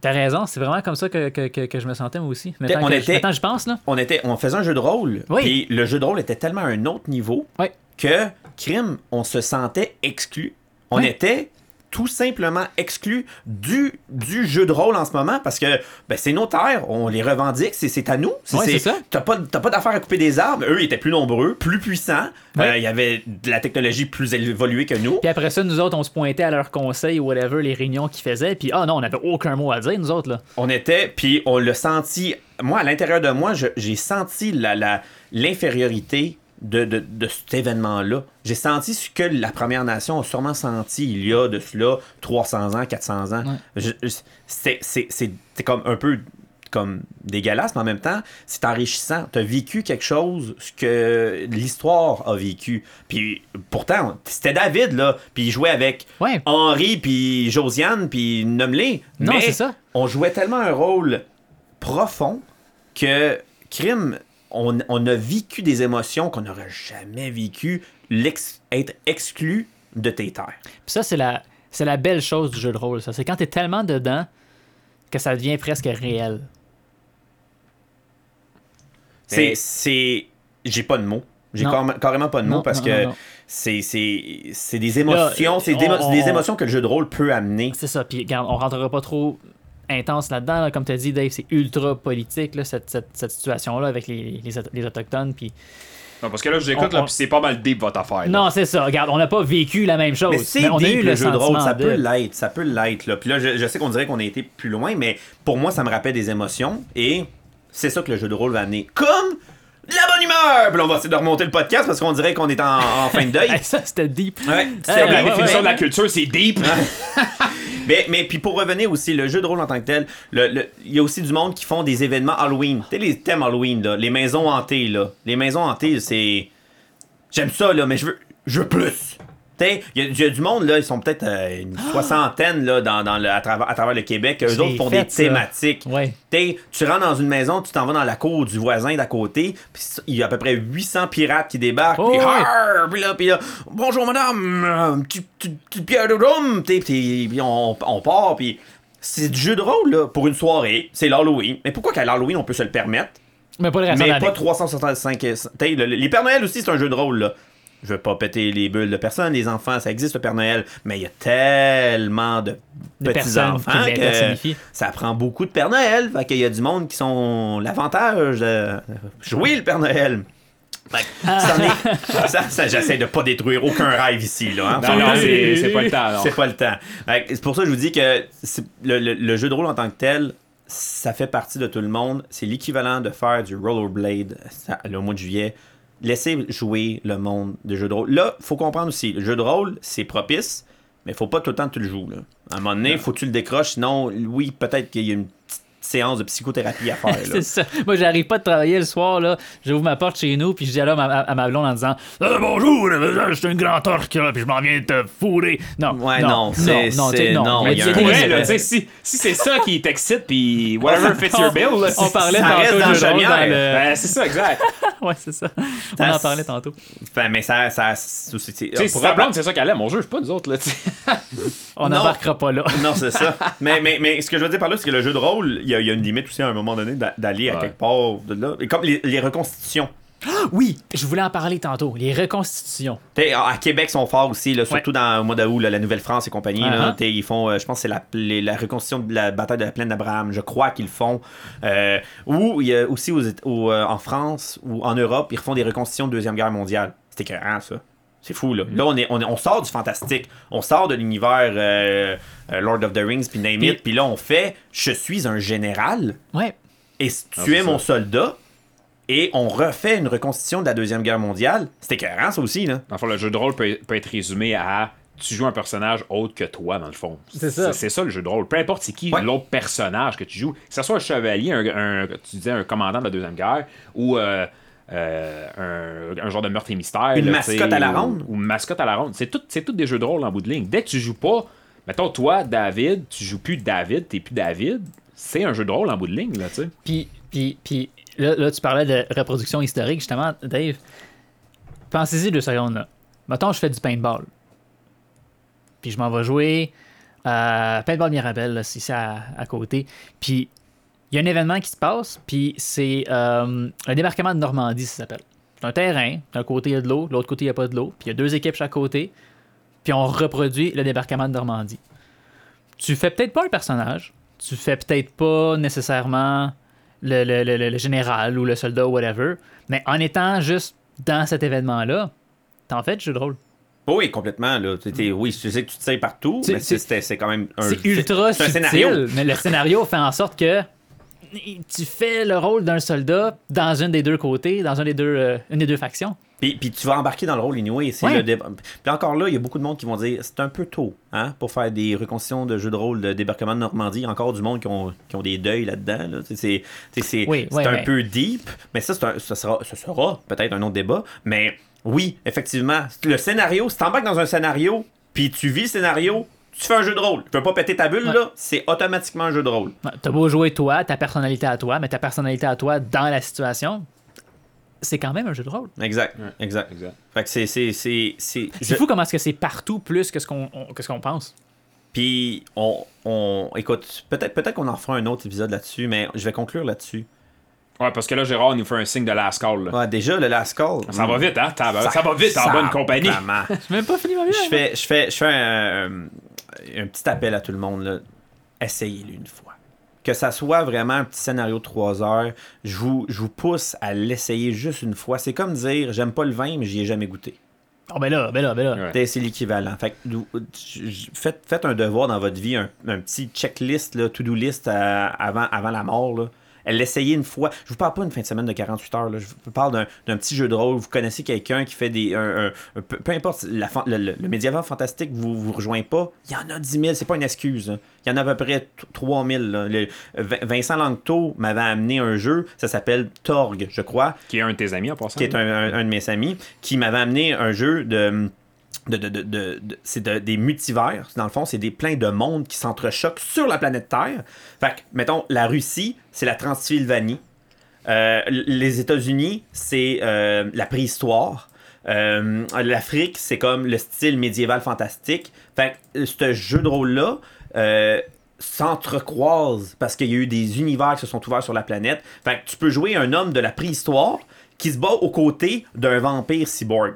T'as raison, c'est vraiment comme ça que, que, que, je me sentais moi aussi. Maintenant, on je, pense là. On était, on faisait un jeu de rôle. Oui. Et le jeu de rôle était tellement à un autre niveau que crime, on se sentait exclu. On était tout simplement exclus du, du jeu de rôle en ce moment parce que ben, c'est nos terres, on les revendique, c'est à nous. Ouais, c'est ça. T'as pas, pas d'affaire à couper des arbres. Eux, ils étaient plus nombreux, plus puissants. Euh, il y avait de la technologie plus évoluée que nous. Puis après ça, nous autres, on se pointait à leurs conseils ou whatever, les réunions qu'ils faisaient. Puis ah oh non, on n'avait aucun mot à dire, nous autres. là. On était, puis on le sentit. Moi, à l'intérieur de moi, j'ai senti l'infériorité la, la de, cet événement-là. J'ai senti ce que la Première Nation a sûrement senti il y a de cela 300 ans, 400 ans. C'est comme un peu comme dégueulasse, mais en même temps, c'est enrichissant. Tu as vécu quelque chose ce que l'histoire a vécu. Puis pourtant, c'était David, là, puis il jouait avec. Henri, puis Josiane, puis Nomelé. Non, c'est ça. On jouait tellement un rôle profond que, crime, on, a vécu des émotions qu'on n'aurait jamais vécues, être exclu de tes terres. Puis ça, c'est la, c'est la belle chose du jeu de rôle, ça. C'est quand t'es tellement dedans que ça devient presque réel. C'est. J'ai pas de mots. J'ai carrément pas de mots parce que c'est des émotions, c'est euh, des, émotions que le jeu de rôle peut amener. C'est ça, puis on rentrera pas trop intense là-dedans. Comme tu as dit, Dave, c'est ultra politique, cette, situation-là avec les, Autochtones. Puis. Non, parce que là, je vous écoute, on... c'est pas mal deep votre affaire. Non, c'est ça. Regarde, on n'a pas vécu la même chose. Mais c'est deep, on a eu le, jeu de rôle. Ça peut l'être, ça peut l'être. Là. Puis là, je, sais qu'on dirait qu'on a été plus loin, mais pour moi, ça me rappelle des émotions et c'est ça que le jeu de rôle va amener. Comme la bonne humeur! Puis on va essayer de remonter le podcast parce qu'on dirait qu'on est en, fin de deuil. ça, c'était deep. C'est la définition de la culture, c'est deep. Mais, mais puis pour revenir aussi, le jeu de rôle en tant que tel, il y a aussi du monde qui font des événements Halloween. Tu les thèmes Halloween, là, les maisons hantées, là. Les maisons hantées, c'est. J'aime ça, là, mais je veux, je veux plus. Il y, a- il y a du monde, là, ils sont peut-être euh, une soixantaine, là, dans, dans le, à, travers, à travers le Québec. Eux autres font des thématiques. Ouais. Tu rentres dans une maison, tu t'en vas dans la cour du voisin d'à côté, puis il y a à peu près 800 pirates qui débarquent, Oh, puis ouais. Là, puis là, bonjour madame, euh, tu, tu, tu pierre de rhum, puis on, on part, puis c'est du jeu de rôle là, pour une soirée, c'est l'Halloween. Mais pourquoi qu'à l'Halloween on peut se le permettre, Mais pas le reste mais pas 365 t'sais, le- Les Pères Noël aussi c'est un jeu de rôle là. Je veux pas péter les bulles de personne, les enfants, ça existe le Père Noël, mais il y a tellement de petits enfants qui que ça prend beaucoup de Père Noël. Fait qu'il y a du monde qui sont l'avantage de jouer le Père Noël. Fait que ça en est- ça, ça, j'essaie de pas détruire aucun rêve ici, là. hein. Non, non, c'est c'est pas le temps. C'est pas le temps. C'est pour ça que je vous dis que le, le- le jeu de rôle en tant que tel, ça fait partie de tout le monde. C'est l'équivalent de faire du rollerblade ça, au mois de juillet. Laissez jouer le monde de jeu de rôle. Là, faut comprendre aussi, le jeu de rôle, c'est propice, mais faut pas tout le temps que tu le joues. Là. À un moment donné, faut que tu le décroches. Sinon, oui, peut-être qu'il y a une petite séance de psychothérapie à faire. C'est ça. Moi, j'arrive pas de travailler le soir, là. J'ouvre ma porte chez nous, puis je dis à ma, à ma blonde en disant Euh, Bonjour, je suis un grand orque, là, puis je m'en viens te fourrer. Non. Ouais, non, c'est- non, c'est- non. Ouais, si, c'est ça qui t'excite, puis whatever fits your bill, là, On parlait ça reste dans dans le- Ben, c'est ça, exact. Ouais, c'est ça. On en parlait tantôt. Enfin, mais ça. ça c'est- pour blonde, c'est ça qu'elle aime, on juge pas nous autres, là. On n'embarquera pas là. Non, c'est ça. mais, mais, mais ce que je veux dire par là, c'est que le jeu de rôle, il y, a- il y a une limite aussi à un moment donné d'a- d'aller à quelque part de là. Et comme les, les reconstitutions. Oui, je voulais en parler tantôt. Les reconstitutions. T'sais, à à Québec, ils sont forts aussi, là, surtout dans, au mois d'août, là, la Nouvelle-France et compagnie. là, Uh-huh. Ils font, euh, je pense que c'est la, les- la reconstitution de la bataille de la plaine d'Abraham. Je crois qu'ils le font. Euh, ou il y a aussi aux, euh, en France ou en Europe, ils refont des reconstitutions de Deuxième Guerre mondiale. C'est écœurant, ça. C'est fou, là. Là, on, est, on, est- on sort du fantastique. On sort de l'univers euh, Lord of the Rings, puis name Puis- it. Puis là, on fait « Je suis un général Ouais. et Ah, tu c'est es mon ça. soldat. » Et on refait une reconstitution de la Deuxième Guerre mondiale. C'est écœurant, ça aussi, là. Enfin, le jeu de rôle peut, peut être résumé à tu joues un personnage autre que toi, dans le fond. C'est ça. C'est ça le jeu de rôle. Peu importe c'est qui Ouais. l'autre personnage que tu joues, que ce soit un chevalier, un, un- tu disais un commandant de la Deuxième Guerre, ou euh, euh, un, un genre de meurtre et mystère. Une là, mascotte à la ronde. Ou une mascotte à la ronde. C'est tout, c'est tout des jeux de rôle en bout de ligne. Dès que tu joues pas, mettons toi, David, tu joues plus David, t'es plus David, c'est un jeu de rôle en bout de ligne, là, tu sais. Puis, puis, puis là, là, tu parlais de reproduction historique, justement, Dave. Pensez-y deux secondes, là. Mettons, je fais du paintball. Puis je m'en vais jouer à Paintball Mirabel, là, c'est à, à côté. Puis il y a un événement qui se passe, puis c'est euh, un débarquement de Normandie, ça s'appelle. C'est un terrain, d'un côté il y a de l'eau, de l'autre côté il n'y a pas de l'eau, puis il y a deux équipes chaque côté, puis on reproduit le débarquement de Normandie. Tu fais peut-être pas le personnage, tu fais peut-être pas nécessairement le, le- le- général ou le soldat ou whatever, mais en étant juste dans cet événement-là, t'en fais du jeu de rôle. Oh oui, complètement. Là. Oui, tu sais que tu te sais partout, C'est- mais c'est- quand même un C'est ultra subtil, scénario. mais le scénario fait en sorte que tu fais le rôle d'un soldat dans une des deux côtés, dans un des deux, euh, une des deux factions. Puis, puis tu vas embarquer dans le rôle anyway. c'est Ouais. le déba- Puis encore là, il y a beaucoup de monde qui vont dire c'est un peu tôt hein, pour faire des reconstitutions de jeux de rôle de débarquement de Normandie. Il y a encore du monde qui ont, qui ont des deuils là-dedans. Là. Tu C'est tu Oui, c'est ouais, un peu deep, mais ça, un- ça sera, ça sera peut-être un autre débat. Mais oui, effectivement, le scénario, si t'embarques dans un scénario, puis tu vis le scénario, tu fais un jeu de rôle. Tu peux pas péter ta bulle, Ouais. là, c'est automatiquement un jeu de rôle. Ouais, T'as beau jouer toi, ta personnalité à toi, mais ta personnalité à toi dans la situation, c'est quand même un jeu de rôle. Exact, Ouais. exact. Exact. Fait que c'est. c'est, c'est, c'est- C'est je- fou comment est-ce que c'est partout plus que ce qu'on ce qu'on pense. Puis, on, on. Écoute, peut-être peut qu'on en fera un autre épisode là-dessus, mais je vais conclure là-dessus. Ouais, parce que là, Gérard nous fait un signe de last call. là. Ouais, déjà, le last call. Ça va vite, hein? Ça, va- ça va vite en bonne compagnie. vraiment. J'ai même pas fini ma vie. je fais, je fais, je fais un, un petit appel à tout le monde. là. Essayez-le une fois. que ça soit vraiment un petit scénario de 3 heures, je vous, je vous pousse à l'essayer juste une fois. C'est comme dire, j'aime pas le vin, mais j'y ai jamais goûté. Oh, ben là, ben là, ben là. Ouais. C'est l'équivalent. Fait faites, faites un devoir dans votre vie, un, un petit checklist, là, to-do list euh, avant, avant la mort. Là. L'essayer une fois. Je vous parle pas d'une fin de semaine de 48 heures. Là. Je vous parle d'un, petit jeu de rôle. Vous connaissez quelqu'un qui fait des. un- un- un- peu, peu importe, la le, le- le médiéval fantastique vous vous rejoint pas. Il y en a 10 000. C'est pas une excuse. là. Il y en a à peu près t- 3 000. là. Le- Vin- Vincent Langto m'avait amené un jeu. Ça s'appelle Torg, je crois Qui est un de tes amis en passant. qui est un, de mes amis, qui m'avait amené un jeu de. De, de, de, de- c'est de- des multivers. Dans le fond, c'est des plein de mondes qui s'entrechoquent sur la planète Terre. Fait que, mettons, la Russie, c'est la Transylvanie. Euh, les États-Unis, c'est euh, la préhistoire. Euh, L'Afrique, c'est comme le style médiéval fantastique. Fait que, ce jeu de rôle-là s'entrecroise parce qu'il y a eu des univers qui se sont ouverts sur la planète. Fait que tu peux jouer un homme de la préhistoire qui se bat aux côtés d'un vampire cyborg.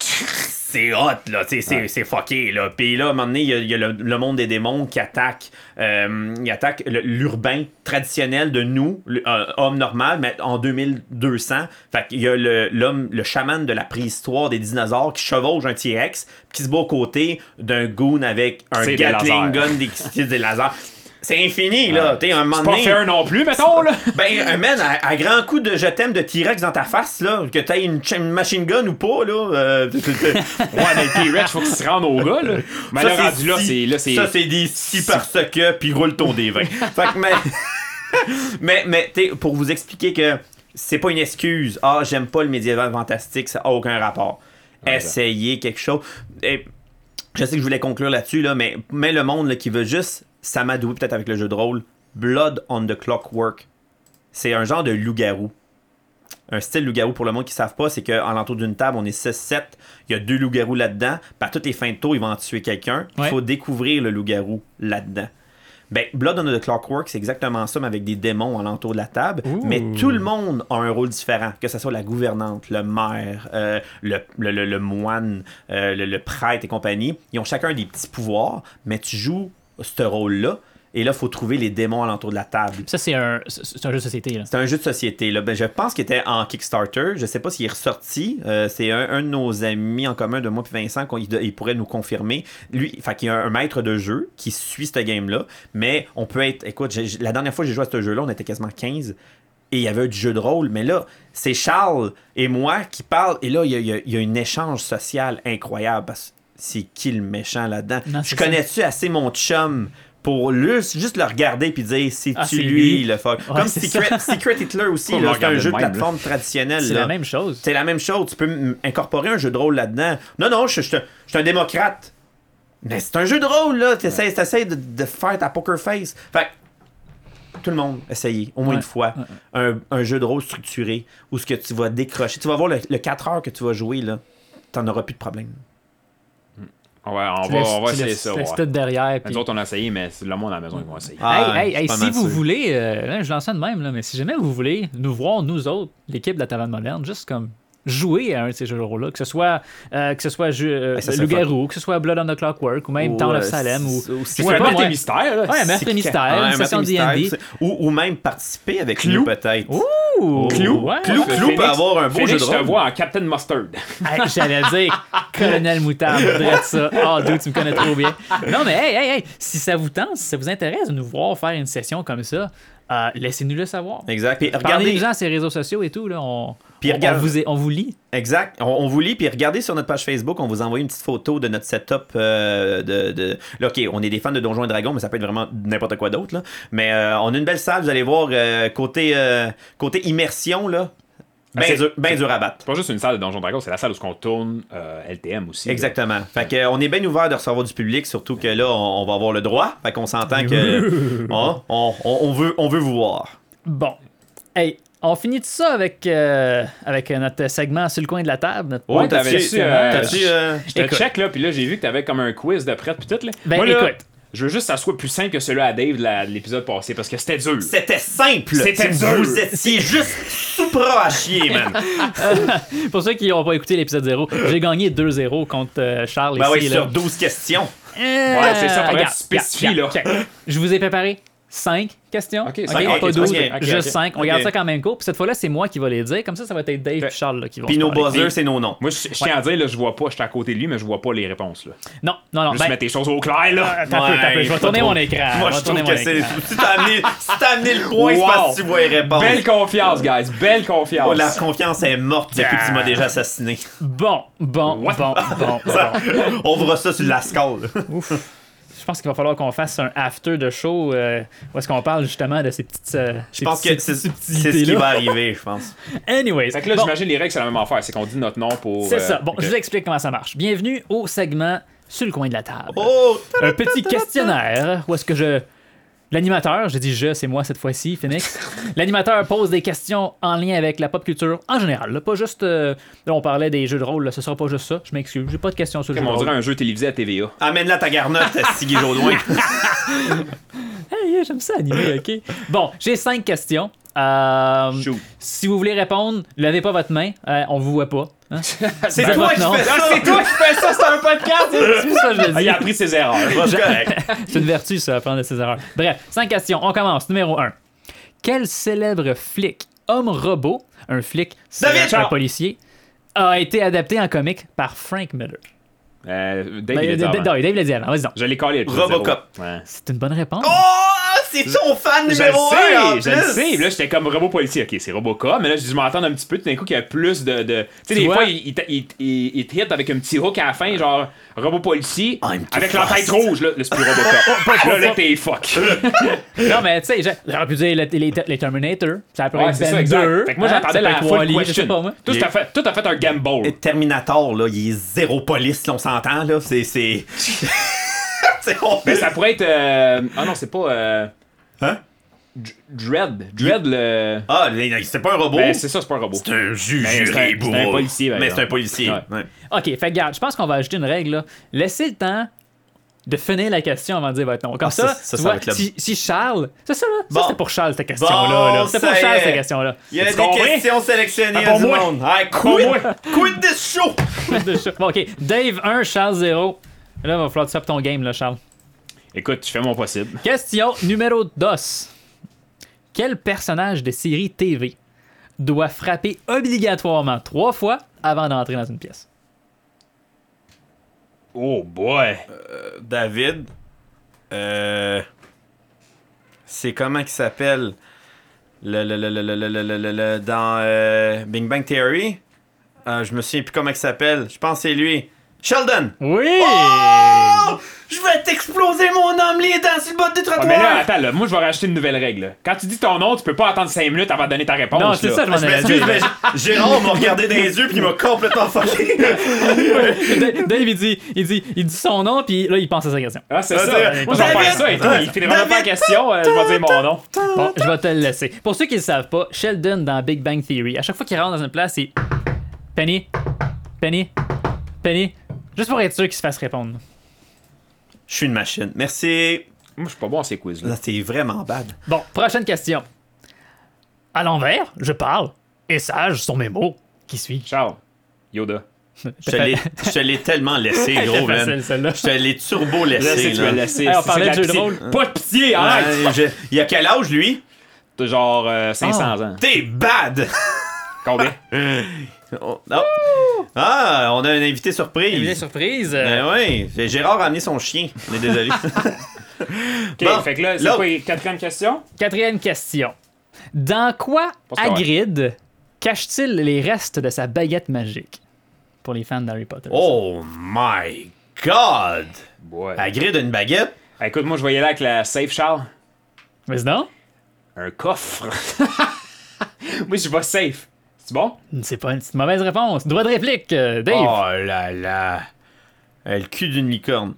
C'est hot, là, c'est c'est fucké, là. Puis là, à un moment donné, il y a, il y a le, le monde des démons qui attaque, euh, il attaque l'urbain traditionnel de nous, euh, homme normal, mais en 2200. Fait qu'il y a le- l'homme, le chaman de la préhistoire des dinosaures qui chevauche un T-Rex, qui se bat aux côtés d'un goon avec un Gatling gun, des, des lasers. C'est infini, là. Tu à un moment C'est pas donné. fair non plus, mettons, là. Ben, un man, à, à grand coup de je t'aime de T-Rex dans ta face, là, que t'aies une, ch- une machine gun ou pas, là. euh, t- t- t- Ouais, mais le T-Rex, faut qu'il se rende au gars, là. Mais ça, là, rendu là, si- c'est. Là, c'est. Ça, c'est des si parce que, puis roule ton D20. fait que, mais. mais, mais, t'sais, pour vous expliquer que c'est pas une excuse. Ah, j'aime pas le médiéval fantastique, ça a aucun rapport. Essayez quelque chose. Et je sais que je voulais conclure là-dessus, là, mais, mais le monde là, qui veut juste s'amadouer peut-être avec le jeu de rôle, Blood on the Clockwork, c'est un genre de loup-garou. Un style loup-garou pour le monde qui ne savent pas, c'est qu'en l'entour d'une table, on est 6-7, il y a deux loups-garous là-dedans. Par toutes les fins de tour, ils vont en tuer quelqu'un. Il Ouais. faut découvrir le loup-garou là-dedans. Ben, Blood on the Clockwork, c'est exactement ça, mais avec des démons alentour de la table. Mais tout le monde a un rôle différent, que ce soit la gouvernante, le maire, euh, le, le- le- le moine, euh, le, le prêtre et compagnie. Ils ont chacun des petits pouvoirs, mais tu joues ce rôle-là. Et là, il faut trouver les démons alentour de la table. Ça, c'est un, c'est un jeu de société. Là. C'est un jeu de société. Là. Ben, je pense qu'il était en Kickstarter. Je sais pas s'il est ressorti. Euh, c'est un, un de nos amis en commun de moi et Vincent qu'il il pourrait nous confirmer. Lui, fait qu'il y a un maître de jeu qui suit ce game-là. Mais on peut être. Écoute, la dernière fois que j'ai joué à ce jeu-là, on était quasiment 15. Et il y avait du jeu de rôle. Mais là, c'est Charles et moi qui parlent. Et là, il y a, il y a- il y a un échange social incroyable. Parce c'est qui le méchant là-dedans? Non, Je connais-tu assez mon chum pour lui, juste le regarder puis dire c'est-tu Ah, c'est lui, lui. le fuck? Ouais, Comme Secret, Hitler aussi, c'est un jeu de plateforme traditionnel. C'est la même chose. C'est la même chose. Tu peux incorporer un jeu de rôle là-dedans. Non, non, je, je, je suis un démocrate. Mais c'est un jeu de rôle, là. T'essayes t'essayes de, de faire ta poker face. Fait tout le monde, essayez, au moins Ouais. une fois, un, un jeu de rôle structuré où ce que tu vas décrocher. Tu vas voir le, le 4 heures que tu vas jouer, là. T'en auras plus de problème. Ouais, on Tu va, laisses- on va essayer laisses- ça. ouais. tout derrière. puis- Nous autres, on a essayé, mais c'est le monde à la maison, ils vont essayer. Ah, hey, hey, c'est hey, pas si vous voulez, euh, là, je lance ça de même, là, mais si jamais vous voulez nous voir, nous autres, l'équipe de la Taverne Moderne, juste comme jouer à un de ces jeux de rôle-là, que ce soit, euh, que ce soit euh, Eh, ça serait Loup-Garou, que ce soit Blood on the Clockwork, ou même Town of euh, Salem, ou. ou- je Ouais, et mystère, là. Ouais, un meurtre C'est et mystère, Ouais, une un session D&D. c'est- Ou, ou même participer avec Clou. peut-être. Ouh! Clou, ouais. Clou, Clou peut avoir un beau jeu de je te rôle. vois en Captain Mustard. Hey, J'allais dire Colonel Moutarde, ça. Oh, dude, tu me connais trop bien. Non, mais hey, hey, hey, si ça vous tente, si ça vous intéresse de nous voir faire une session comme ça, euh, laissez-nous le savoir. Exact. Puis regardez, Parlez-nous-en à ces réseaux sociaux et tout. Là, on, Puis on- regarde- on, vous, est- on vous lit. Exact. On, on vous lit, puis regardez sur notre page Facebook, on vous envoie une petite photo de notre setup euh, de, de... Là, OK, on est des fans de Donjons et Dragons, mais ça peut être vraiment n'importe quoi d'autre. là. Mais euh, on a une belle salle, vous allez voir, euh, côté, euh, côté immersion, là, ben c'est- dur, ben dur à battre. C'est pas juste une salle de Donjon Dragon, c'est la salle où on tourne euh, LTM aussi. Exactement. Fait que, on est bien ouvert de recevoir du public, surtout que là, on, on va avoir le droit. Fait qu'on s'entend que on- on veut, on veut vous voir. Bon. Hey, on finit tout ça avec, euh, avec notre segment sur le coin de la table. notre- Ouais, T'as-tu- t'avais-tu, euh, euh, Je te Écoute. check là, puis là j'ai vu que t'avais comme un quiz de prête puis tout là. Ben, Moi, là, écoute. je veux juste que ça soit plus simple que celui à Dave de l'épisode passé parce que c'était dur. C'était simple. C'était dur. Vous étiez juste soupra à chier, man. Pour ceux qui n'ont pas écouté l'épisode 0, j'ai gagné 2-0 contre euh, Charles Ben oui, ici. sur là. 12 questions. Euh, Ouais, c'est ça, spécifies, regarde, là. Je vous ai préparé 5 questions? Ok, cinq, pas ok, 12, ok, ok, juste ok. 5. On garde ça quand même court. Puis cette fois-là, c'est moi qui va les dire. Comme ça, ça va être Dave et Charles là, qui vont Puis nos buzzers, c'est nos noms. Moi, je, je tiens à dire, là, je vois pas, je suis à côté de lui, mais je vois pas les réponses. Là. Non, non, non. Juste ben, mettre les choses au clair, là. T'as peu. Je vais tourner mon écran. Moi, je trouve mon que c'est. écran. Si t'as amené, si t'as amené le point, c'est parce que tu vois les réponses. Belle confiance, guys. Belle confiance. Oh, la confiance est morte depuis que tu m'as déjà assassiné. Bon, bon, bon, bon, on verra ça sur la scale. Je pense qu'il va falloir qu'on fasse un after de show euh, où est-ce qu'on parle justement de ces petites. euh, Je pense que c'est ce qui va arriver, je pense. Anyways. Fait que là, bon, j'imagine les règles, c'est la même affaire. C'est qu'on dit notre nom pour. c'est euh, ça. Bon, ok. je vous explique comment ça marche. Bienvenue au segment sur le coin de la table. Oh! un petit questionnaire où est-ce que je. L'animateur, j'ai dit je, c'est moi cette fois-ci, Phoenix. L'animateur pose des questions en lien avec la pop culture en général. là, pas juste. euh, là, on parlait des jeux de rôle, là, ce sera pas juste ça. Je m'excuse, j'ai pas de questions sur le Comme jeu de on dirait un jeu télévisé à TVA. Amène-la ta garnotte, Stiggy Jodoin. Hey, j'aime ça animer, ok. Bon, j'ai cinq questions. Euh, si vous voulez répondre, levez pas votre main, euh, on vous voit pas. Hein? C'est Ben, toi qui fais Ah, ça! c'est toi qui fais ça, c'est un podcast! C'est ça je Ah, dis. il a appris ses erreurs. C'est une vertu, ça, apprendre de ses erreurs. Bref, cinq questions. On commence. Numéro 1. Quel célèbre flic, homme-robot, un flic, c'est un policier, a été adapté en comic par Frank Miller? Euh, Dave, Ben, il a dit Dave. Dave, Dave. Vas-y donc. Je l'ai collé. Robocop. Ouais. C'est une bonne réponse. Oh! C'est son fan Je le numéro 1! sais, je le sais. Là, j'étais comme robot policier. Ok, c'est Robocop. Mais là, je m'entends un petit peu. Tout d'un coup, qu'il y a plus de. de... Tu sais, des vois? fois, il, il, il, il- te hit avec un petit hook à la fin, genre robot policier. Avec la tête rouge, là. Là, c'est plus Robocop. là, là, t'es fuck. Non, mais tu sais, j'ai- j'aurais pu dire les, les- les Terminator. Ça pourrait Ouais, être ça, exact. 2. Fait que moi, hein, peut la full Wall-E, je sais question. pas, moi. Toi, t'as fait, toi, t'as fait un gamble. Terminator, là, il est zéro police, là, on s'entend, là. C'est. Ben, ça pourrait être. euh, Ah non, c'est pas. euh, Hein? Dread. Dread, le. Ah, c'est pas un robot? Ben, c'est ça, c'est pas un robot. c'est un juge Ben, c'est un- juré, c'est un policier, par Mais c'est un policier. Ouais. ouais. Ok, fait que, regarde, je pense qu'on va ajouter une règle. Là. Laissez le temps de finir la question avant de dire votre nom. Comme Ah, ça, ça- ça, tu ça vois, va être le- si, si Charles. C'est ça, là? Ça, Bon. c'était pour Charles, cette question-là. Bon, là. C'était pour ça Charles, cette question-là. Il y a des questions sélectionnées Ah, à pour du moi? monde. Hey, Pour quit, moi? quit this show! bon, ok. Dave 1, Charles 0. Là, il va falloir que tu ton game, là, Charles. Écoute, je fais mon possible. Question numéro 2. Quel personnage de série TV doit frapper obligatoirement trois fois avant d'entrer dans une pièce? Oh boy! Euh, David? Euh, c'est comment qu'il s'appelle? Le, le, le, le, dans euh, Big Bang Theory? Euh, je me souviens plus comment il s'appelle. Je pense que c'est lui. Sheldon. Oui! Oh! Je vais t'exploser mon homme les dents sur le bas du Ah, trottoir. mais là, attends, là, moi, je vais rajouter une nouvelle règle. là. Quand tu dis ton nom, tu peux pas attendre 5 minutes avant de donner ta réponse. Non, c'est là. ça, je m'en Je allais m'excuse, dire. mais G- Gérard m'a regardé dans les yeux puis il m'a complètement fucké. Dave, Dave, il dit, il, dit, il dit son nom, puis là, il pense à sa question. Ah, c'est Ah, ça. c'est- Moi, je vais David! faire ça. Et il finira même pas la David! question. euh, je vais dire mon nom. Bon, je vais te le laisser. Pour ceux qui ne le savent pas, Sheldon dans Big Bang Theory, à chaque fois qu'il rentre dans une place, c'est Penny, Penny, Penny, juste pour être sûr qu'il se fasse répondre. Je suis une machine. Merci. Moi, je suis pas bon à ces quiz-là. Là, c'est vraiment bad. Bon, prochaine question. À l'envers, je parle, et sage sont mes mots. Qui suis Charles. Yoda. Je te l'ai- je te l'ai tellement laissé, gros, man. facile, celle-là. Je te l'ai turbo laissé. que tu là. Hey, on C'est parlait de de la jeu de pitié. rôle. Pas de pitié, arrête. Ouais, je- Il a quel âge, lui? T'as genre euh, 500 Ah. ans. T'es bad! Combien? Oh, non. Ah, on a un invité surprise. Est surprise. Ben oui, Gérard a amené son chien. On est désolé. Ok, Bon, fait que là, c'est quoi, quatrième question? Quatrième question. Dans quoi. Hagrid cache-t-il les restes de sa baguette magique? Pour les fans d'Harry Potter. oh my god! Ouais. Hagrid a une baguette? Ah, écoute, moi, je voyais là avec la safe, Charles. Vas-y donc. Un coffre. moi, je vais safe. C'est bon? C'est pas une c'est mauvaise réponse. Droit de réplique, euh, Dave. Oh là là! Euh, Le cul d'une licorne.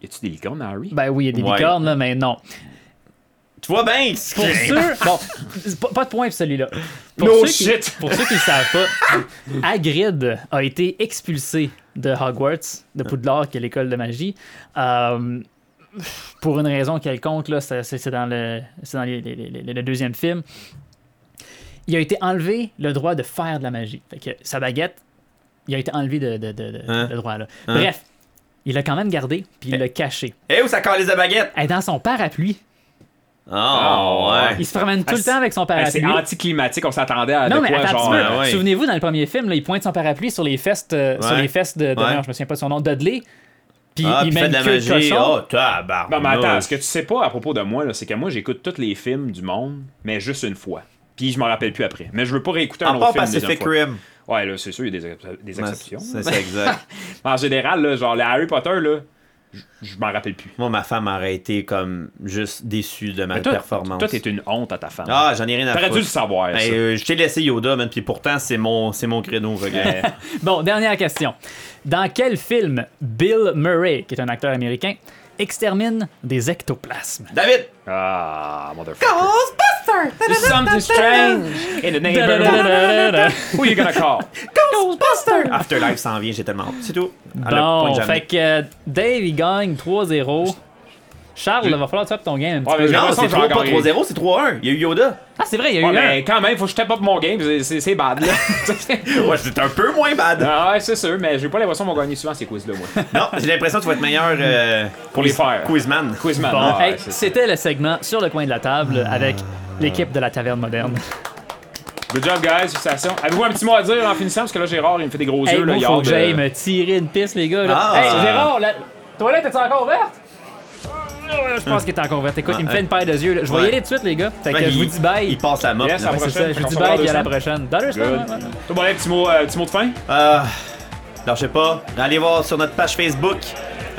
Y a-tu des licornes, Harry? Ben oui, y a des Ouais. licornes, là, mais non. Tu vois bien? Pour ceux. Bon, c'est pas, de point pour celui-là. Pour No ceux qui- shit. pour ceux qui ne savent pas, Hagrid a été expulsé de Hogwarts, de Poudlard, qui est l'école de magie. euh, pour une raison quelconque, là, c'est c'est dans, le, c'est dans les- les- les- le deuxième film. Il a été enlevé le droit de faire de la magie. Fait que sa baguette, il a été enlevé de, de, de, de- Hein? de droit là. Hein? Bref, il l'a quand même gardé, puis il Eh. l'a caché. Eh où ça calisse la baguette? Elle est dans son parapluie. Ah, ouais. Il se promène tout Ah, le temps avec son C'est parapluie. anticlimatique, on s'attendait à Non, de mais quoi, genre. ouais, ouais. Souvenez-vous, dans le premier film, là, il pointe son parapluie sur les fesses, euh, sur Ouais. les fesses de, de Ouais. non, je me souviens pas de son nom, Dudley. Puis Ah, il met de la magie. Oh. Non, mais attends, ce que tu sais pas à propos de moi, c'est que moi, j'écoute tous les films du monde, mais juste une fois. Puis je m'en rappelle plus après. Mais je veux pas réécouter un En autre part film Pacific. Rim. Ouais, là, c'est sûr, il y a des, des exceptions. C'est c'est exact. en général, là, genre, les Harry Potter, là, je- m'en rappelle plus. Moi, ma femme aurait été comme juste déçue de ma toi, performance. toi, t'es une honte à ta femme. Ah, j'en ai rien à T'aurais foutre. dû le savoir, Ben, ça. euh, je t'ai laissé Yoda, man, puis pourtant, c'est mon, c'est mon créneau. Bon, dernière question. Dans quel film Bill Murray, qui est un acteur américain, extermine des ectoplasmes? David! Ah, motherfucker. There's something strange in the neighborhood. Who you gonna call? Afterlife s'en vient, j'ai tellement hâte. C'est tout. Bon, fait que euh, Dave, il gagne 3-0. Charles, il va falloir que tu ton game un petit Ouais, Non, c'est que je vais 3 pas gagner. 3-0, c'est 3-1. Il y a eu Yoda. Ah, c'est vrai, il y a Ouais, eu un. mais quand même, faut que je step up mon game, c'est- bad, là. Ouais, c'est un peu moins bad. Ah ouais, c'est sûr, mais j'ai pas l'impression qu'on va gagner souvent ces quiz-là, moi. Non, j'ai l'impression que tu vas être meilleur euh, Pour les faire. Quizman. Quizman. Bon, ah, ouais, hey, c'était le segment sur le coin de la table avec l'équipe de la taverne moderne. Good job, guys, félicitations. Avez-vous un petit mot à dire en finissant? Parce que là, Gérard, il me fait des gros Hey, yeux, là, il faut que de- j'aille me tirer une piste, les gars. là. Ah. hey, Gérard, la toilette est encore ouverte? Euh, Je pense qu'elle est encore ouverte. Écoute, il me fait une paire de yeux. là. Je vais y aller tout de suite, les gars. Fait que je vous dis bye. Il passe la mop. Yes, Ouais, prochaine. ça. Je vous dis bye, puis à la prochaine. Dans deux semaines. Toi, bon, petit mot, euh, petit mot de fin? Euh, alors, je sais pas. Allez voir sur notre page Facebook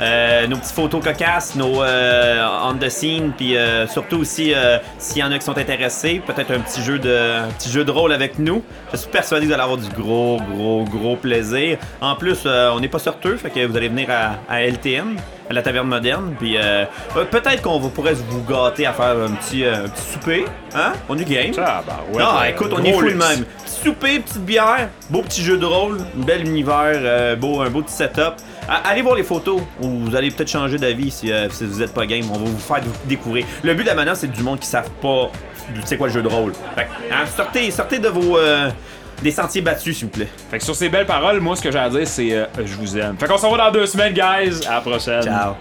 euh, nos petites photos cocasses, nos euh, on the scene, puis euh, surtout aussi, euh, s'il y en a qui sont intéressés, peut-être un petit jeu de un petit jeu de rôle avec nous. Je suis persuadé que vous allez avoir du gros, gros, gros plaisir. En plus, on n'est pas sorteux, fait que vous allez venir à, à LTM, à la taverne moderne, puis euh, peut-être qu'on pourrait vous gâter à faire un petit, euh, petit souper, hein? On est game. Ah, bah ouais. Non, écoute, on est fou de luxe. même. Petit souper, petite bière, beau petit jeu de rôle, un bel univers, euh, beau, un beau petit setup. Allez voir les photos, ou vous allez peut-être changer d'avis si, euh, si vous êtes pas game. On va vous faire découvrir. Le but de la menace, c'est du monde qui savent pas c'est quoi le jeu de rôle. Fait que, hein, sortez, sortez de vos euh, des sentiers battus, s'il vous plaît. Fait que sur ces belles paroles, moi, ce que j'ai à dire, c'est euh, je vous aime. Fait qu'on se revoit dans deux semaines, guys. À la prochaine. Ciao.